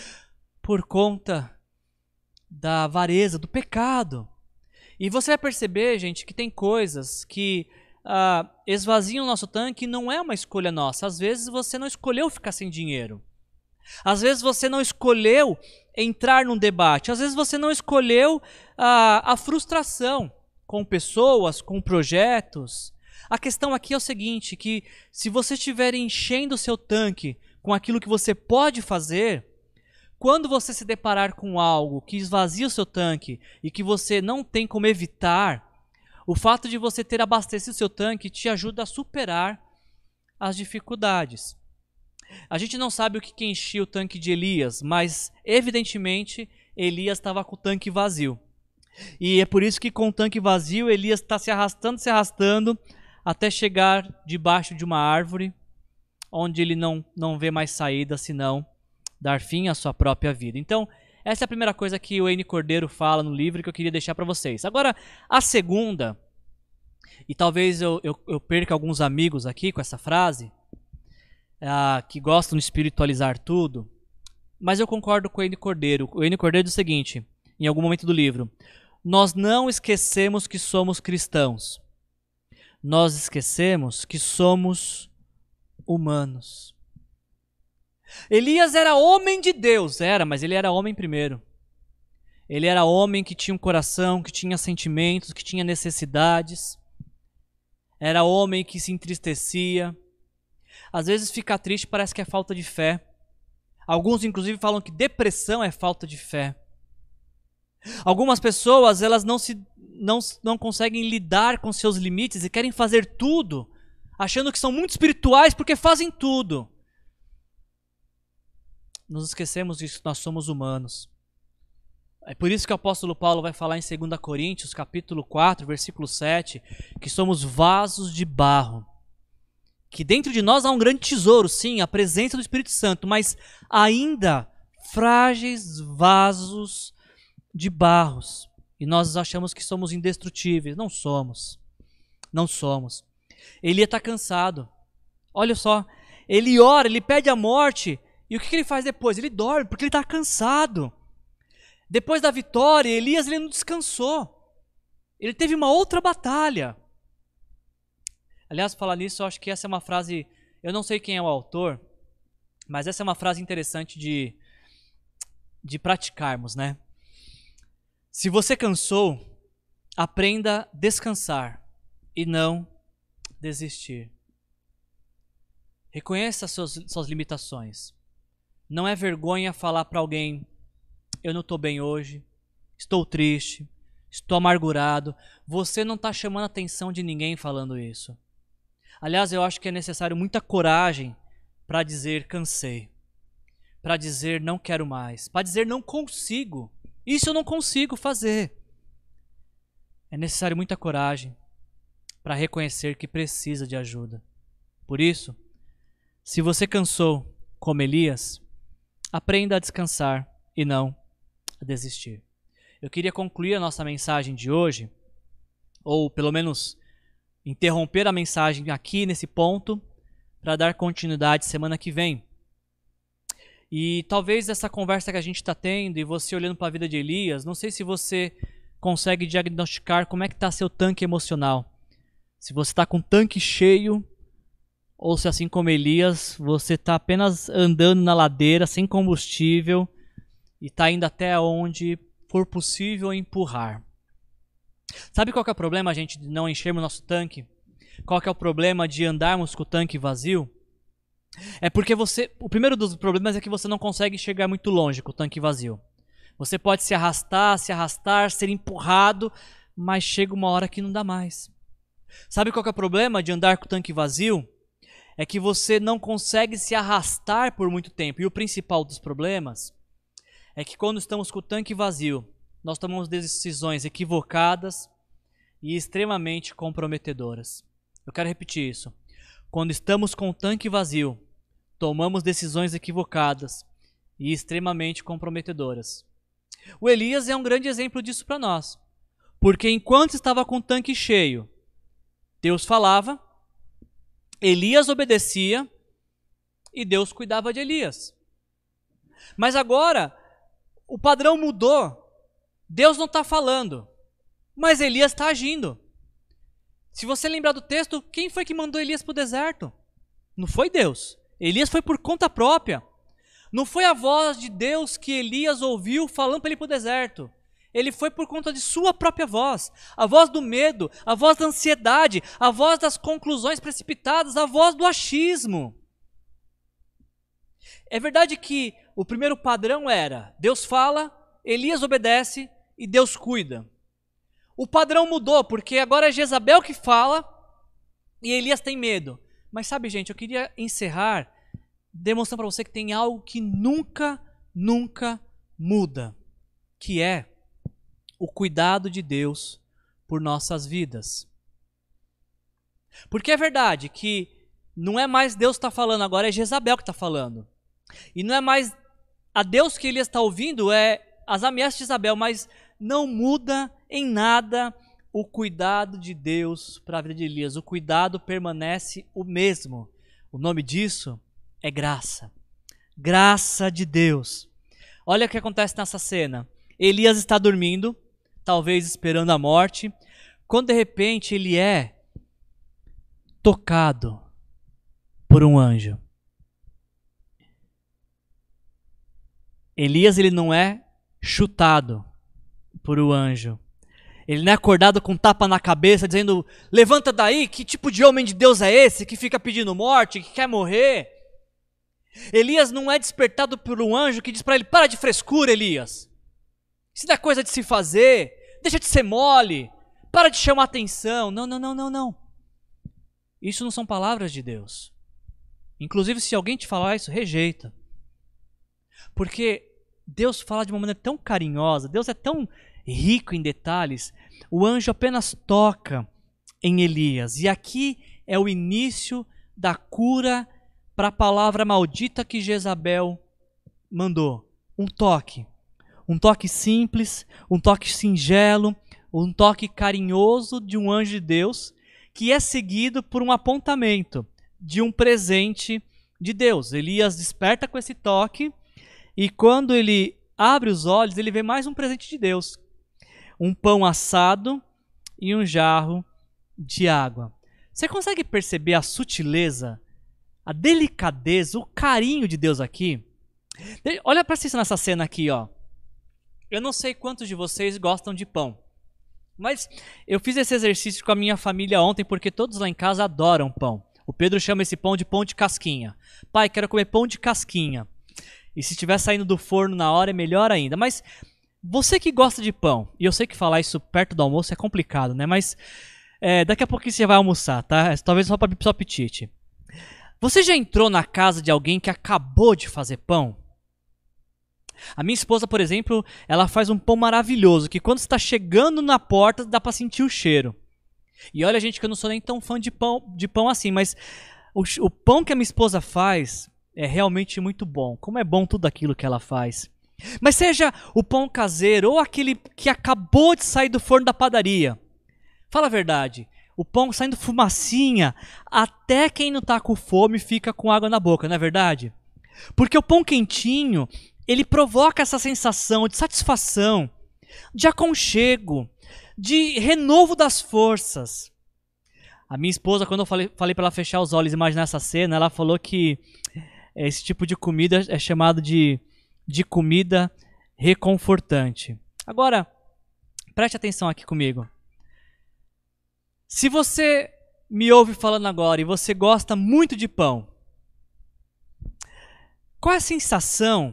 por conta da avareza, do pecado. E você vai perceber, gente, que tem coisas que uh, esvaziam o nosso tanque e não é uma escolha nossa. Às vezes você não escolheu ficar sem dinheiro. Às vezes você não escolheu entrar num debate. Às vezes você não escolheu uh, a frustração com pessoas, com projetos. A questão aqui é o seguinte, que se você estiver enchendo o seu tanque com aquilo que você pode fazer, quando você se deparar com algo que esvazia o seu tanque e que você não tem como evitar, o fato de você ter abastecido seu tanque te ajuda a superar as dificuldades. A gente não sabe o que enchia o tanque de Elias, mas evidentemente Elias estava com o tanque vazio. E é por isso que com o tanque vazio Elias está se arrastando, se arrastando até chegar debaixo de uma árvore, onde ele não, não vê mais saída senão dar fim à sua própria vida. Então, essa é a primeira coisa que o N. Cordeiro fala no livro que eu queria deixar para vocês. Agora, a segunda, e talvez eu, eu, eu perca alguns amigos aqui com essa frase, uh, que gostam de espiritualizar tudo, mas eu concordo com o N. Cordeiro. O N. Cordeiro diz o seguinte, em algum momento do livro: Nós não esquecemos que somos cristãos. Nós esquecemos que somos humanos. Elias era homem de Deus, era, mas ele era homem primeiro. Ele era homem que tinha um coração, que tinha sentimentos, que tinha necessidades. Era homem que se entristecia. Às vezes ficar triste parece que é falta de fé. Alguns inclusive falam que depressão é falta de fé. Algumas pessoas, elas não se não, não conseguem lidar com seus limites e querem fazer tudo, achando que são muito espirituais porque fazem tudo nos esquecemos disso, nós somos humanos. É por isso que o apóstolo Paulo vai falar em 2 Coríntios, capítulo 4, versículo 7, que somos vasos de barro. Que dentro de nós há um grande tesouro, sim, a presença do Espírito Santo, mas ainda frágeis vasos de barros. E nós achamos que somos indestrutíveis. Não somos. Não somos. Ele está cansado. Olha só, ele ora, ele pede a morte, e o que, ele faz depois? Ele dorme, porque ele está cansado. Depois da vitória, Elias ele não descansou. Ele teve uma outra batalha. Aliás, falar nisso, eu acho que essa é uma frase. Eu não sei quem é o autor, mas essa é uma frase interessante de, de praticarmos, né? Se você cansou, aprenda a descansar e não desistir. Reconheça as suas, suas limitações. Não é vergonha falar para alguém: eu não estou bem hoje, estou triste, estou amargurado. Você não está chamando a atenção de ninguém falando isso. Aliás, eu acho que é necessário muita coragem para dizer cansei, para dizer não quero mais, para dizer não consigo. Isso eu não consigo fazer. É necessário muita coragem para reconhecer que precisa de ajuda. Por isso, se você cansou, como Elias, Aprenda a descansar e não a desistir. Eu queria concluir a nossa mensagem de hoje, ou pelo menos interromper a mensagem aqui nesse ponto, para dar continuidade semana que vem. E talvez essa conversa que a gente está tendo e você olhando para a vida de Elias, não sei se você consegue diagnosticar como é que está seu tanque emocional. Se você está com o tanque cheio ou se assim como Elias, você está apenas andando na ladeira sem combustível e está indo até onde for possível empurrar. Sabe qual é o problema, gente, de não enchermos nosso tanque? Qual é o problema de andarmos com o tanque vazio? É porque você. O primeiro dos problemas é que você não consegue chegar muito longe com o tanque vazio. Você pode se arrastar, se arrastar, ser empurrado, mas chega uma hora que não dá mais. Sabe qual é o problema de andar com o tanque vazio? é que você não consegue se arrastar por muito tempo. E o principal dos problemas é que quando estamos com o tanque vazio, nós tomamos decisões equivocadas e extremamente comprometedoras. Eu quero repetir isso. Quando estamos com o tanque vazio, tomamos decisões equivocadas e extremamente comprometedoras. O Elias é um grande exemplo disso para nós. Porque enquanto estava com o tanque cheio, Deus falava Elias obedecia e Deus cuidava de Elias. Mas agora, o padrão mudou. Deus não está falando, mas Elias está agindo. Se você lembrar do texto, quem foi que mandou Elias para o deserto? Não foi Deus. Elias foi por conta própria. Não foi a voz de Deus que Elias ouviu falando para ele para o deserto. Ele foi por conta de sua própria voz. A voz do medo, a voz da ansiedade, a voz das conclusões precipitadas, a voz do achismo. É verdade que o primeiro padrão era: Deus fala, Elias obedece e Deus cuida. O padrão mudou, porque agora é Jezabel que fala e Elias tem medo. Mas sabe, gente, eu queria encerrar demonstrando para você que tem algo que nunca, nunca muda, que é o cuidado de Deus por nossas vidas. Porque é verdade que não é mais Deus que está falando, agora é Jezabel que está falando. E não é mais a Deus que ele está ouvindo, é as ameaças de Isabel, mas não muda em nada o cuidado de Deus para a vida de Elias. O cuidado permanece o mesmo. O nome disso é graça. Graça de Deus. Olha o que acontece nessa cena. Elias está dormindo, talvez esperando a morte, quando de repente ele é tocado por um anjo. Elias ele não é chutado por um anjo. Ele não é acordado com um tapa na cabeça dizendo: "Levanta daí, que tipo de homem de Deus é esse que fica pedindo morte, que quer morrer?" Elias não é despertado por um anjo que diz para ele: "Para de frescura, Elias. Isso não é coisa de se fazer. Deixa de ser mole. Para de chamar atenção." Não, não, não, não, não. Isso não são palavras de Deus. Inclusive, se alguém te falar isso, rejeita. Porque Deus fala de uma maneira tão carinhosa, Deus é tão rico em detalhes. O anjo apenas toca em Elias. E aqui é o início da cura para a palavra maldita que Jezabel mandou. Um toque. Um toque simples, um toque singelo, um toque carinhoso de um anjo de Deus, que é seguido por um apontamento de um presente de Deus. Elias desperta com esse toque e quando ele abre os olhos, ele vê mais um presente de Deus: um pão assado e um jarro de água. Você consegue perceber a sutileza, a delicadeza, o carinho de Deus aqui? Olha para assistir nessa cena aqui, ó. Eu não sei quantos de vocês gostam de pão. Mas eu fiz esse exercício com a minha família ontem porque todos lá em casa adoram pão. O Pedro chama esse pão de pão de casquinha. Pai, quero comer pão de casquinha. E se estiver saindo do forno na hora é melhor ainda. Mas você que gosta de pão, e eu sei que falar isso perto do almoço é complicado, né? Mas é, daqui a pouquinho você vai almoçar, tá? É, talvez só para seu apetite. Você já entrou na casa de alguém que acabou de fazer pão? A minha esposa, por exemplo, ela faz um pão maravilhoso que quando está chegando na porta dá para sentir o cheiro. E olha, gente, que eu não sou nem tão fã de pão, de pão assim, mas o, o pão que a minha esposa faz é realmente muito bom. Como é bom tudo aquilo que ela faz. Mas seja o pão caseiro ou aquele que acabou de sair do forno da padaria. Fala a verdade. O pão saindo fumacinha, até quem não está com fome fica com água na boca, não é verdade? Porque o pão quentinho, ele provoca essa sensação de satisfação, de aconchego, de renovo das forças. A minha esposa, quando eu falei, falei para ela fechar os olhos e imaginar essa cena, ela falou que esse tipo de comida é chamado de, de comida reconfortante. Agora, preste atenção aqui comigo. Se você me ouve falando agora e você gosta muito de pão, qual é a sensação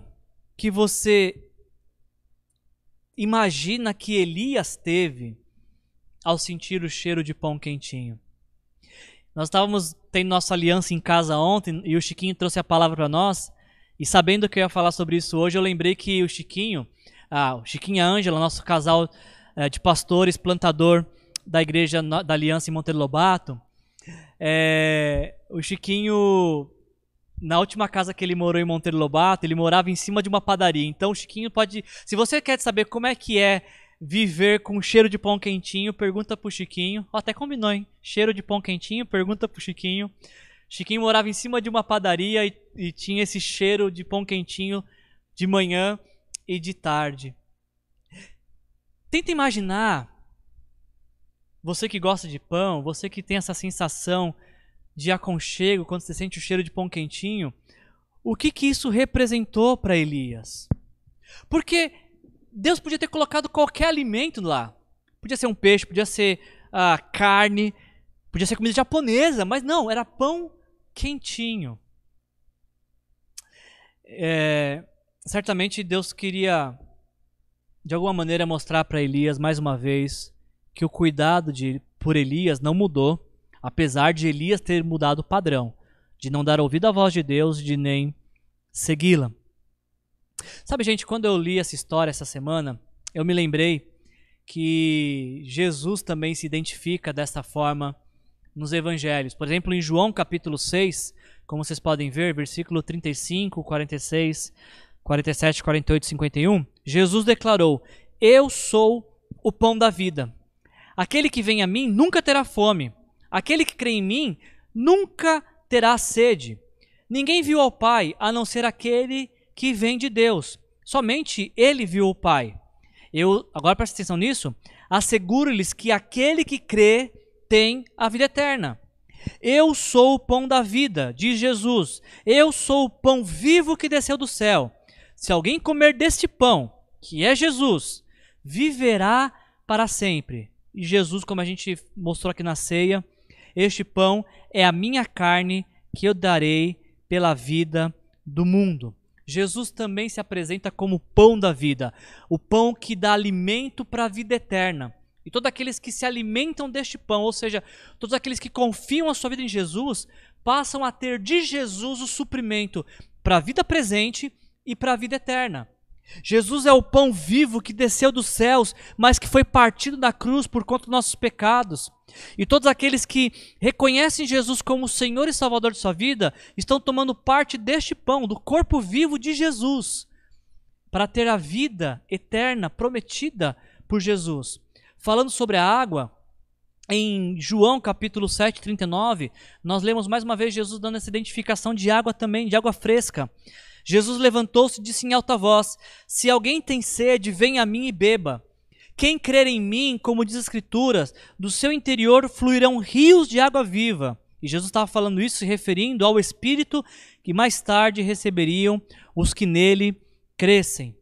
que você imagina que Elias teve ao sentir o cheiro de pão quentinho? Nós estávamos tendo nossa aliança em casa ontem e o Chiquinho trouxe a palavra para nós. E sabendo que eu ia falar sobre isso hoje, eu lembrei que o Chiquinho, ah, o Chiquinho e a Ângela, nosso casal é, de pastores, plantador da igreja da Aliança em Monteiro Lobato, é, o Chiquinho, na última casa que ele morou em Monteiro Lobato, ele morava em cima de uma padaria. Então o Chiquinho pode. Se você quer saber como é que é viver com cheiro de pão quentinho, pergunta pro Chiquinho. Oh, até combinou, hein? Cheiro de pão quentinho, pergunta pro Chiquinho. Chiquinho morava em cima de uma padaria e, e tinha esse cheiro de pão quentinho de manhã e de tarde. Tenta imaginar você que gosta de pão, você que tem essa sensação de aconchego quando você sente o cheiro de pão quentinho, o que que isso representou para Elias? Porque Deus podia ter colocado qualquer alimento lá. Podia ser um peixe, podia ser uh, carne, podia ser comida japonesa, mas não, era pão quentinho. É, certamente Deus queria, de alguma maneira, mostrar para Elias mais uma vez que o cuidado de, por Elias não mudou, apesar de Elias ter mudado o padrão, de não dar ouvido à voz de Deus, de nem segui-la. Sabe, gente, quando eu li essa história essa semana, eu me lembrei que Jesus também se identifica dessa forma nos evangelhos. Por exemplo, em João capítulo 6, como vocês podem ver, versículo 35, 46, 47, 48 e 51, Jesus declarou: Eu sou o pão da vida. Aquele que vem a mim nunca terá fome. Aquele que crê em mim nunca terá sede. Ninguém viu ao Pai a não ser aquele que vem de Deus. Somente ele viu o Pai. Eu, agora preste atenção nisso. Asseguro-lhes que aquele que crê tem a vida eterna. Eu sou o pão da vida, diz Jesus. Eu sou o pão vivo que desceu do céu. Se alguém comer deste pão, que é Jesus, viverá para sempre. E Jesus, como a gente mostrou aqui na ceia, este pão é a minha carne que eu darei pela vida do mundo. Jesus também se apresenta como o pão da vida, o pão que dá alimento para a vida eterna. E todos aqueles que se alimentam deste pão, ou seja, todos aqueles que confiam a sua vida em Jesus, passam a ter de Jesus o suprimento para a vida presente e para a vida eterna. Jesus é o pão vivo que desceu dos céus, mas que foi partido da cruz por conta dos nossos pecados. E todos aqueles que reconhecem Jesus como Senhor e Salvador de sua vida estão tomando parte deste pão, do corpo vivo de Jesus, para ter a vida eterna prometida por Jesus. Falando sobre a água, em João capítulo 7, 39, nós lemos mais uma vez Jesus dando essa identificação de água também, de água fresca. Jesus levantou-se e disse em alta voz: Se alguém tem sede, venha a mim e beba. Quem crer em mim, como diz as Escrituras, do seu interior fluirão rios de água viva. E Jesus estava falando isso se referindo ao Espírito que mais tarde receberiam os que nele crescem.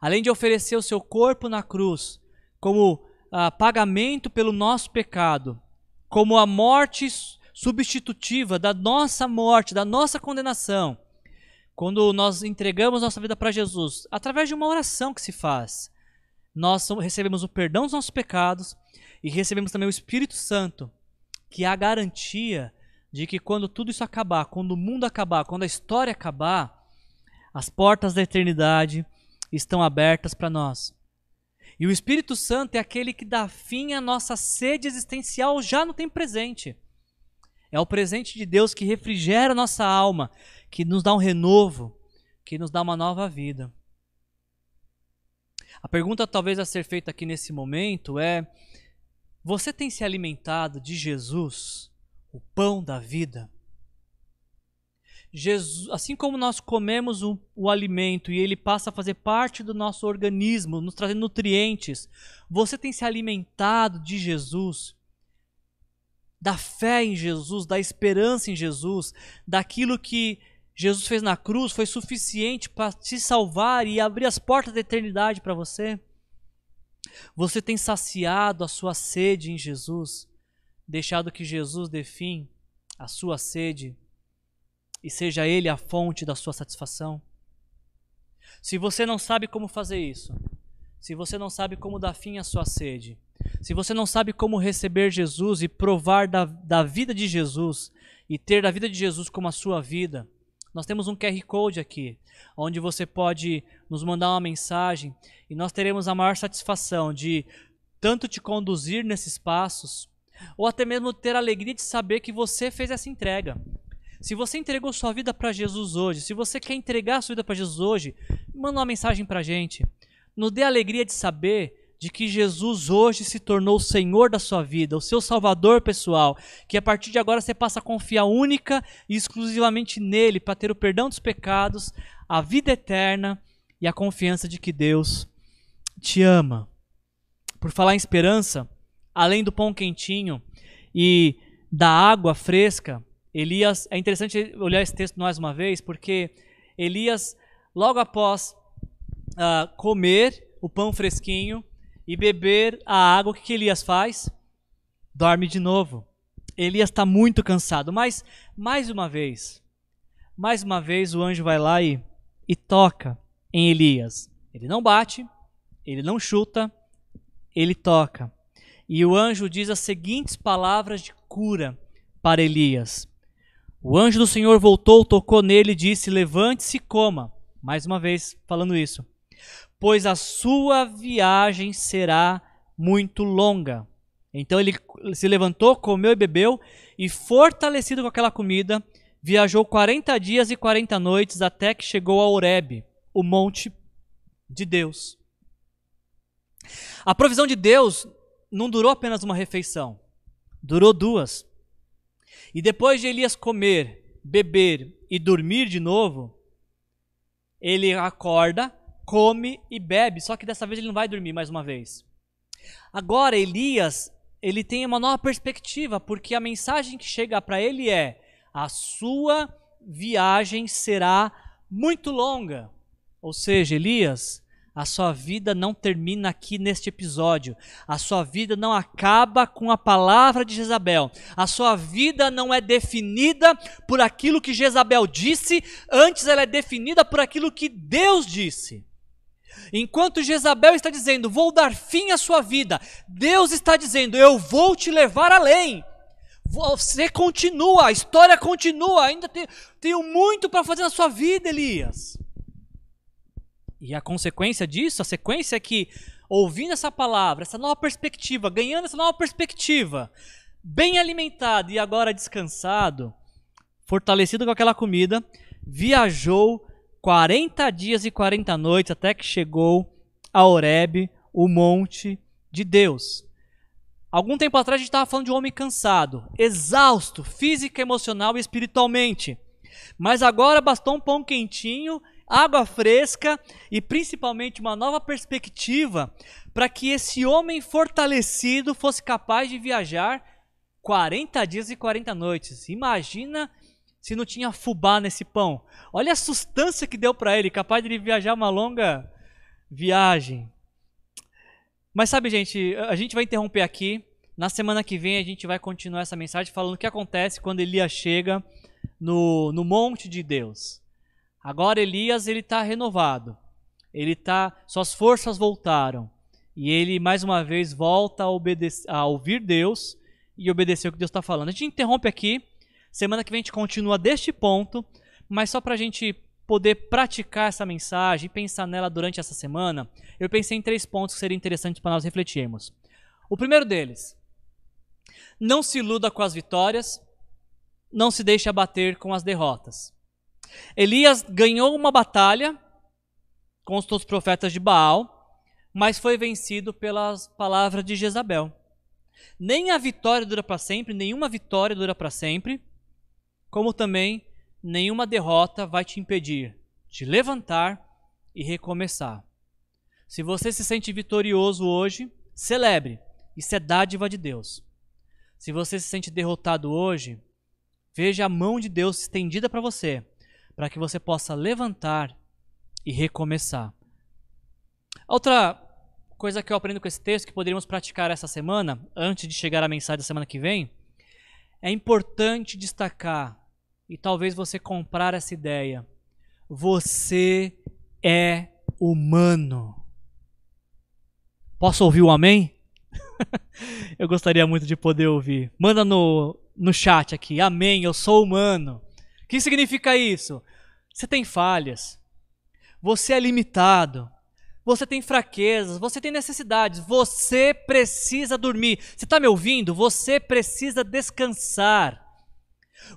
Além de oferecer o seu corpo na cruz como ah, pagamento pelo nosso pecado, como a morte substitutiva da nossa morte, da nossa condenação, quando nós entregamos nossa vida para Jesus, através de uma oração que se faz, nós recebemos o perdão dos nossos pecados e recebemos também o Espírito Santo, que é a garantia de que quando tudo isso acabar, quando o mundo acabar, quando a história acabar, as portas da eternidade estão abertas para nós. E o Espírito Santo é aquele que dá fim à nossa sede existencial já no tempo presente. É o presente de Deus que refrigera nossa alma, que nos dá um renovo, que nos dá uma nova vida. A pergunta talvez a ser feita aqui nesse momento é: você tem se alimentado de Jesus, o pão da vida? Jesus, assim como nós comemos o, o, alimento e ele passa a fazer parte do nosso organismo, nos trazendo nutrientes, você tem se alimentado de Jesus, da fé em Jesus, da esperança em Jesus, daquilo que Jesus fez na cruz foi suficiente para te salvar e abrir as portas da eternidade para você? Você tem saciado a sua sede em Jesus, deixado que Jesus fim à sua sede e seja Ele a fonte da sua satisfação? Se você não sabe como fazer isso, se você não sabe como dar fim à sua sede, se você não sabe como receber Jesus e provar da, da vida de Jesus e ter a vida de Jesus como a sua vida, nós temos um QR Code aqui, onde você pode nos mandar uma mensagem e nós teremos a maior satisfação de tanto te conduzir nesses passos, ou até mesmo ter a alegria de saber que você fez essa entrega. Se você entregou sua vida para Jesus hoje, se você quer entregar sua vida para Jesus hoje, manda uma mensagem para a gente. Nos dê a alegria de saber de que Jesus hoje se tornou o Senhor da sua vida, o seu Salvador pessoal, que a partir de agora você passa a confiar única e exclusivamente nele para ter o perdão dos pecados, a vida eterna e a confiança de que Deus te ama. Por falar em esperança, além do pão quentinho e da água fresca, Elias, é interessante olhar esse texto mais uma vez, porque Elias, logo após uh, comer o pão fresquinho, e beber a água, o que, que Elias faz? Dorme de novo. Elias está muito cansado, mas mais uma vez, mais uma vez o anjo vai lá e, e toca em Elias. Ele não bate, ele não chuta, ele toca. E o anjo diz as seguintes palavras de cura para Elias. O anjo do Senhor voltou, tocou nele e disse: Levante-se e coma. Mais uma vez falando isso pois a sua viagem será muito longa. Então ele se levantou, comeu e bebeu, e fortalecido com aquela comida, viajou 40 dias e 40 noites até que chegou a Horebe, o monte de Deus. A provisão de Deus não durou apenas uma refeição, durou duas. E depois de Elias comer, beber e dormir de novo, ele acorda come e bebe, só que dessa vez ele não vai dormir mais uma vez. Agora Elias, ele tem uma nova perspectiva, porque a mensagem que chega para ele é: a sua viagem será muito longa. Ou seja, Elias, a sua vida não termina aqui neste episódio. A sua vida não acaba com a palavra de Jezabel. A sua vida não é definida por aquilo que Jezabel disse, antes ela é definida por aquilo que Deus disse. Enquanto Jezabel está dizendo, vou dar fim à sua vida, Deus está dizendo, eu vou te levar além. Você continua, a história continua, ainda tenho muito para fazer na sua vida, Elias. E a consequência disso, a sequência é que, ouvindo essa palavra, essa nova perspectiva, ganhando essa nova perspectiva, bem alimentado e agora descansado, fortalecido com aquela comida, viajou 40 dias e 40 noites até que chegou a Horebe, o monte de Deus. Algum tempo atrás a gente estava falando de um homem cansado, exausto, física, emocional e espiritualmente. Mas agora bastou um pão quentinho, água fresca e principalmente uma nova perspectiva para que esse homem fortalecido fosse capaz de viajar 40 dias e 40 noites. Imagina se não tinha fubá nesse pão. Olha a sustância que deu para ele, capaz de ele viajar uma longa viagem. Mas sabe, gente, a gente vai interromper aqui. Na semana que vem a gente vai continuar essa mensagem falando o que acontece quando Elias chega no, no monte de Deus. Agora Elias ele está renovado. Ele tá, suas forças voltaram e ele mais uma vez volta a, obedecer, a ouvir Deus e obedecer o que Deus está falando. A gente interrompe aqui. Semana que vem a gente continua deste ponto, mas só para a gente poder praticar essa mensagem e pensar nela durante essa semana, eu pensei em três pontos que seriam interessantes para nós refletirmos. O primeiro deles, não se iluda com as vitórias, não se deixe abater com as derrotas. Elias ganhou uma batalha com os profetas de Baal, mas foi vencido pelas palavras de Jezabel. Nem a vitória dura para sempre, nenhuma vitória dura para sempre como também nenhuma derrota vai te impedir de levantar e recomeçar. Se você se sente vitorioso hoje, celebre. Isso é dádiva de Deus. Se você se sente derrotado hoje, veja a mão de Deus estendida para você, para que você possa levantar e recomeçar. Outra coisa que eu aprendo com esse texto que poderíamos praticar essa semana, antes de chegar à mensagem da semana que vem, é importante destacar e talvez você comprar essa ideia. Você é humano. Posso ouvir o um amém? *laughs* eu gostaria muito de poder ouvir. Manda no, no chat aqui. Amém, eu sou humano. O que significa isso? Você tem falhas. Você é limitado. Você tem fraquezas, você tem necessidades, você precisa dormir. Você está me ouvindo? Você precisa descansar.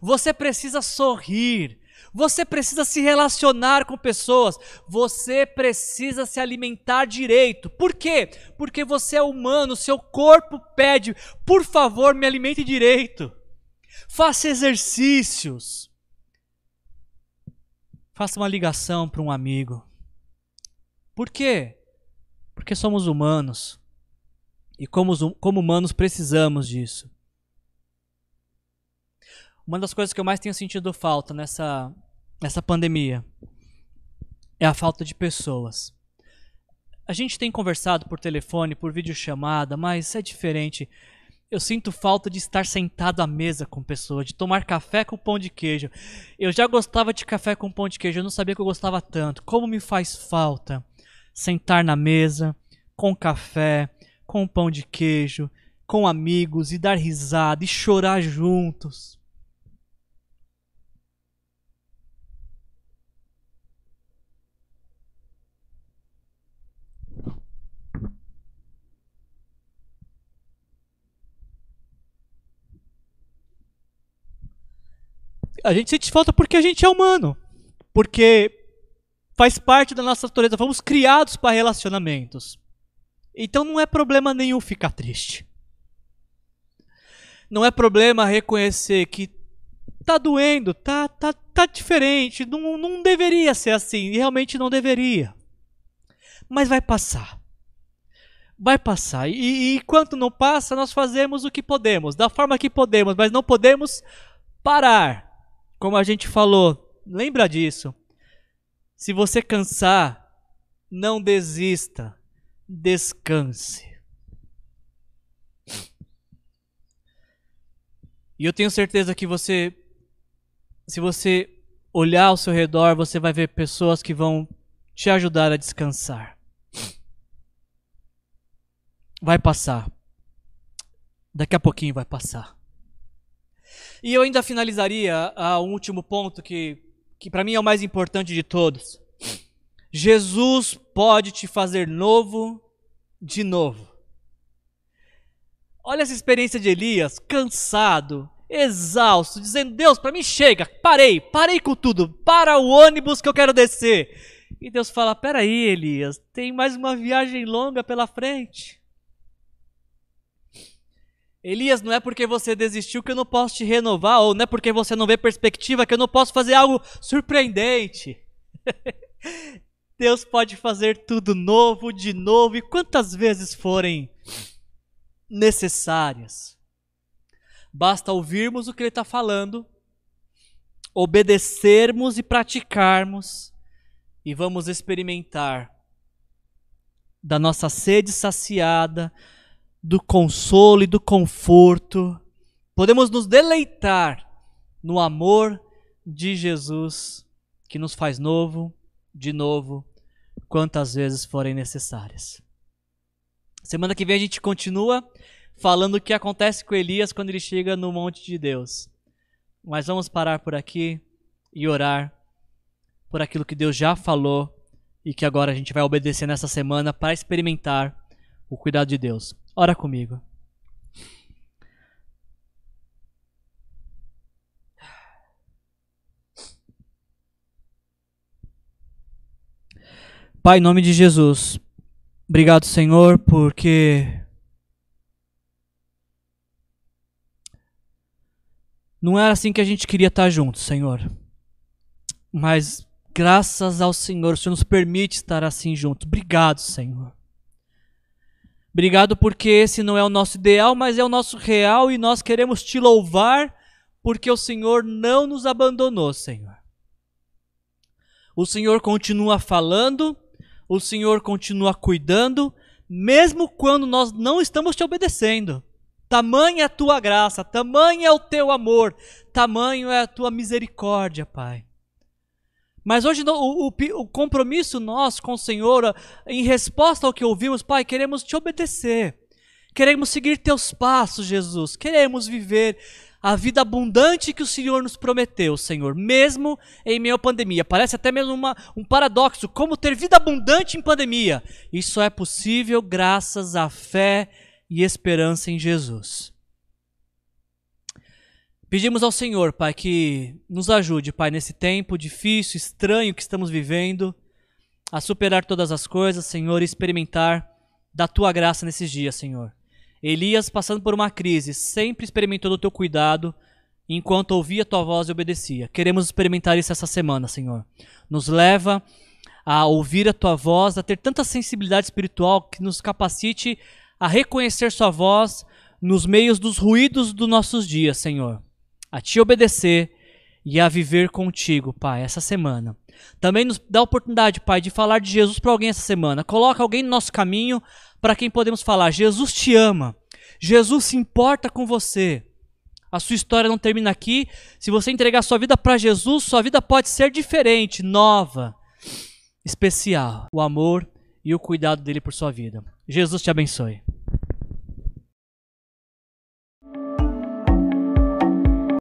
Você precisa sorrir. Você precisa se relacionar com pessoas. Você precisa se alimentar direito. Por quê? Porque você é humano, seu corpo pede, por favor, me alimente direito. Faça exercícios. Faça uma ligação para um amigo. Por quê? Porque somos humanos. E como, como humanos precisamos disso. Uma das coisas que eu mais tenho sentido falta nessa, nessa pandemia é a falta de pessoas. A gente tem conversado por telefone, por videochamada, mas é diferente. Eu sinto falta de estar sentado à mesa com pessoas, de tomar café com pão de queijo. Eu já gostava de café com pão de queijo, eu não sabia que eu gostava tanto. Como me faz falta sentar na mesa, com café, com pão de queijo, com amigos e dar risada e chorar juntos. A gente sente falta porque a gente é humano. Porque faz parte da nossa natureza. Fomos criados para relacionamentos. Então não é problema nenhum ficar triste. Não é problema reconhecer que tá doendo, tá, tá, tá diferente, não, não deveria ser assim, realmente não deveria. Mas vai passar. Vai passar. E, e enquanto não passa, nós fazemos o que podemos, da forma que podemos, mas não podemos parar. Como a gente falou, lembra disso. Se você cansar, não desista, descanse. E eu tenho certeza que você, se você olhar ao seu redor, você vai ver pessoas que vão te ajudar a descansar. Vai passar. Daqui a pouquinho vai passar. E eu ainda finalizaria a um último ponto que, que para mim é o mais importante de todos. Jesus pode te fazer novo de novo. Olha essa experiência de Elias, cansado, exausto, dizendo: Deus, para mim chega, parei, parei com tudo, para o ônibus que eu quero descer. E Deus fala: Peraí, Elias, tem mais uma viagem longa pela frente. Elias, não é porque você desistiu que eu não posso te renovar, ou não é porque você não vê perspectiva que eu não posso fazer algo surpreendente. *laughs* Deus pode fazer tudo novo, de novo, e quantas vezes forem necessárias. Basta ouvirmos o que Ele está falando, obedecermos e praticarmos, e vamos experimentar da nossa sede saciada, do consolo e do conforto, podemos nos deleitar no amor de Jesus, que nos faz novo, de novo, quantas vezes forem necessárias. Semana que vem a gente continua falando o que acontece com Elias quando ele chega no monte de Deus. Mas vamos parar por aqui e orar por aquilo que Deus já falou e que agora a gente vai obedecer nessa semana para experimentar o cuidado de Deus. Ora comigo. Pai, em nome de Jesus, obrigado, Senhor, porque não era assim que a gente queria estar juntos, Senhor. Mas graças ao Senhor, o Senhor nos permite estar assim juntos. Obrigado, Senhor. Obrigado porque esse não é o nosso ideal, mas é o nosso real e nós queremos te louvar porque o Senhor não nos abandonou, Senhor. O Senhor continua falando, o Senhor continua cuidando, mesmo quando nós não estamos te obedecendo. Tamanha é a tua graça, tamanho é o teu amor, tamanho é a tua misericórdia, Pai. Mas hoje o, o, o, compromisso nosso com o Senhor, em resposta ao que ouvimos, Pai, queremos te obedecer. Queremos seguir teus passos, Jesus. Queremos viver a vida abundante que o Senhor nos prometeu, Senhor, mesmo em meio à pandemia. Parece até mesmo uma, um paradoxo, como ter vida abundante em pandemia. Isso é possível graças à fé e esperança em Jesus. Pedimos ao Senhor, Pai, que nos ajude, Pai, nesse tempo difícil, estranho que estamos vivendo, a superar todas as coisas, Senhor, e experimentar da tua graça nesses dias, Senhor. Elias, passando por uma crise, sempre experimentou do teu cuidado enquanto ouvia tua voz e obedecia. Queremos experimentar isso essa semana, Senhor. Nos leva a ouvir a tua voz, a ter tanta sensibilidade espiritual que nos capacite a reconhecer sua voz nos meios dos ruídos dos nossos dias, Senhor a te obedecer e a viver contigo, Pai, essa semana. Também nos dá a oportunidade, Pai, de falar de Jesus para alguém essa semana. Coloca alguém no nosso caminho para quem podemos falar: Jesus te ama, Jesus se importa com você. A sua história não termina aqui. Se você entregar sua vida para Jesus, sua vida pode ser diferente, nova, especial. O amor e o cuidado dele por sua vida. Jesus te abençoe.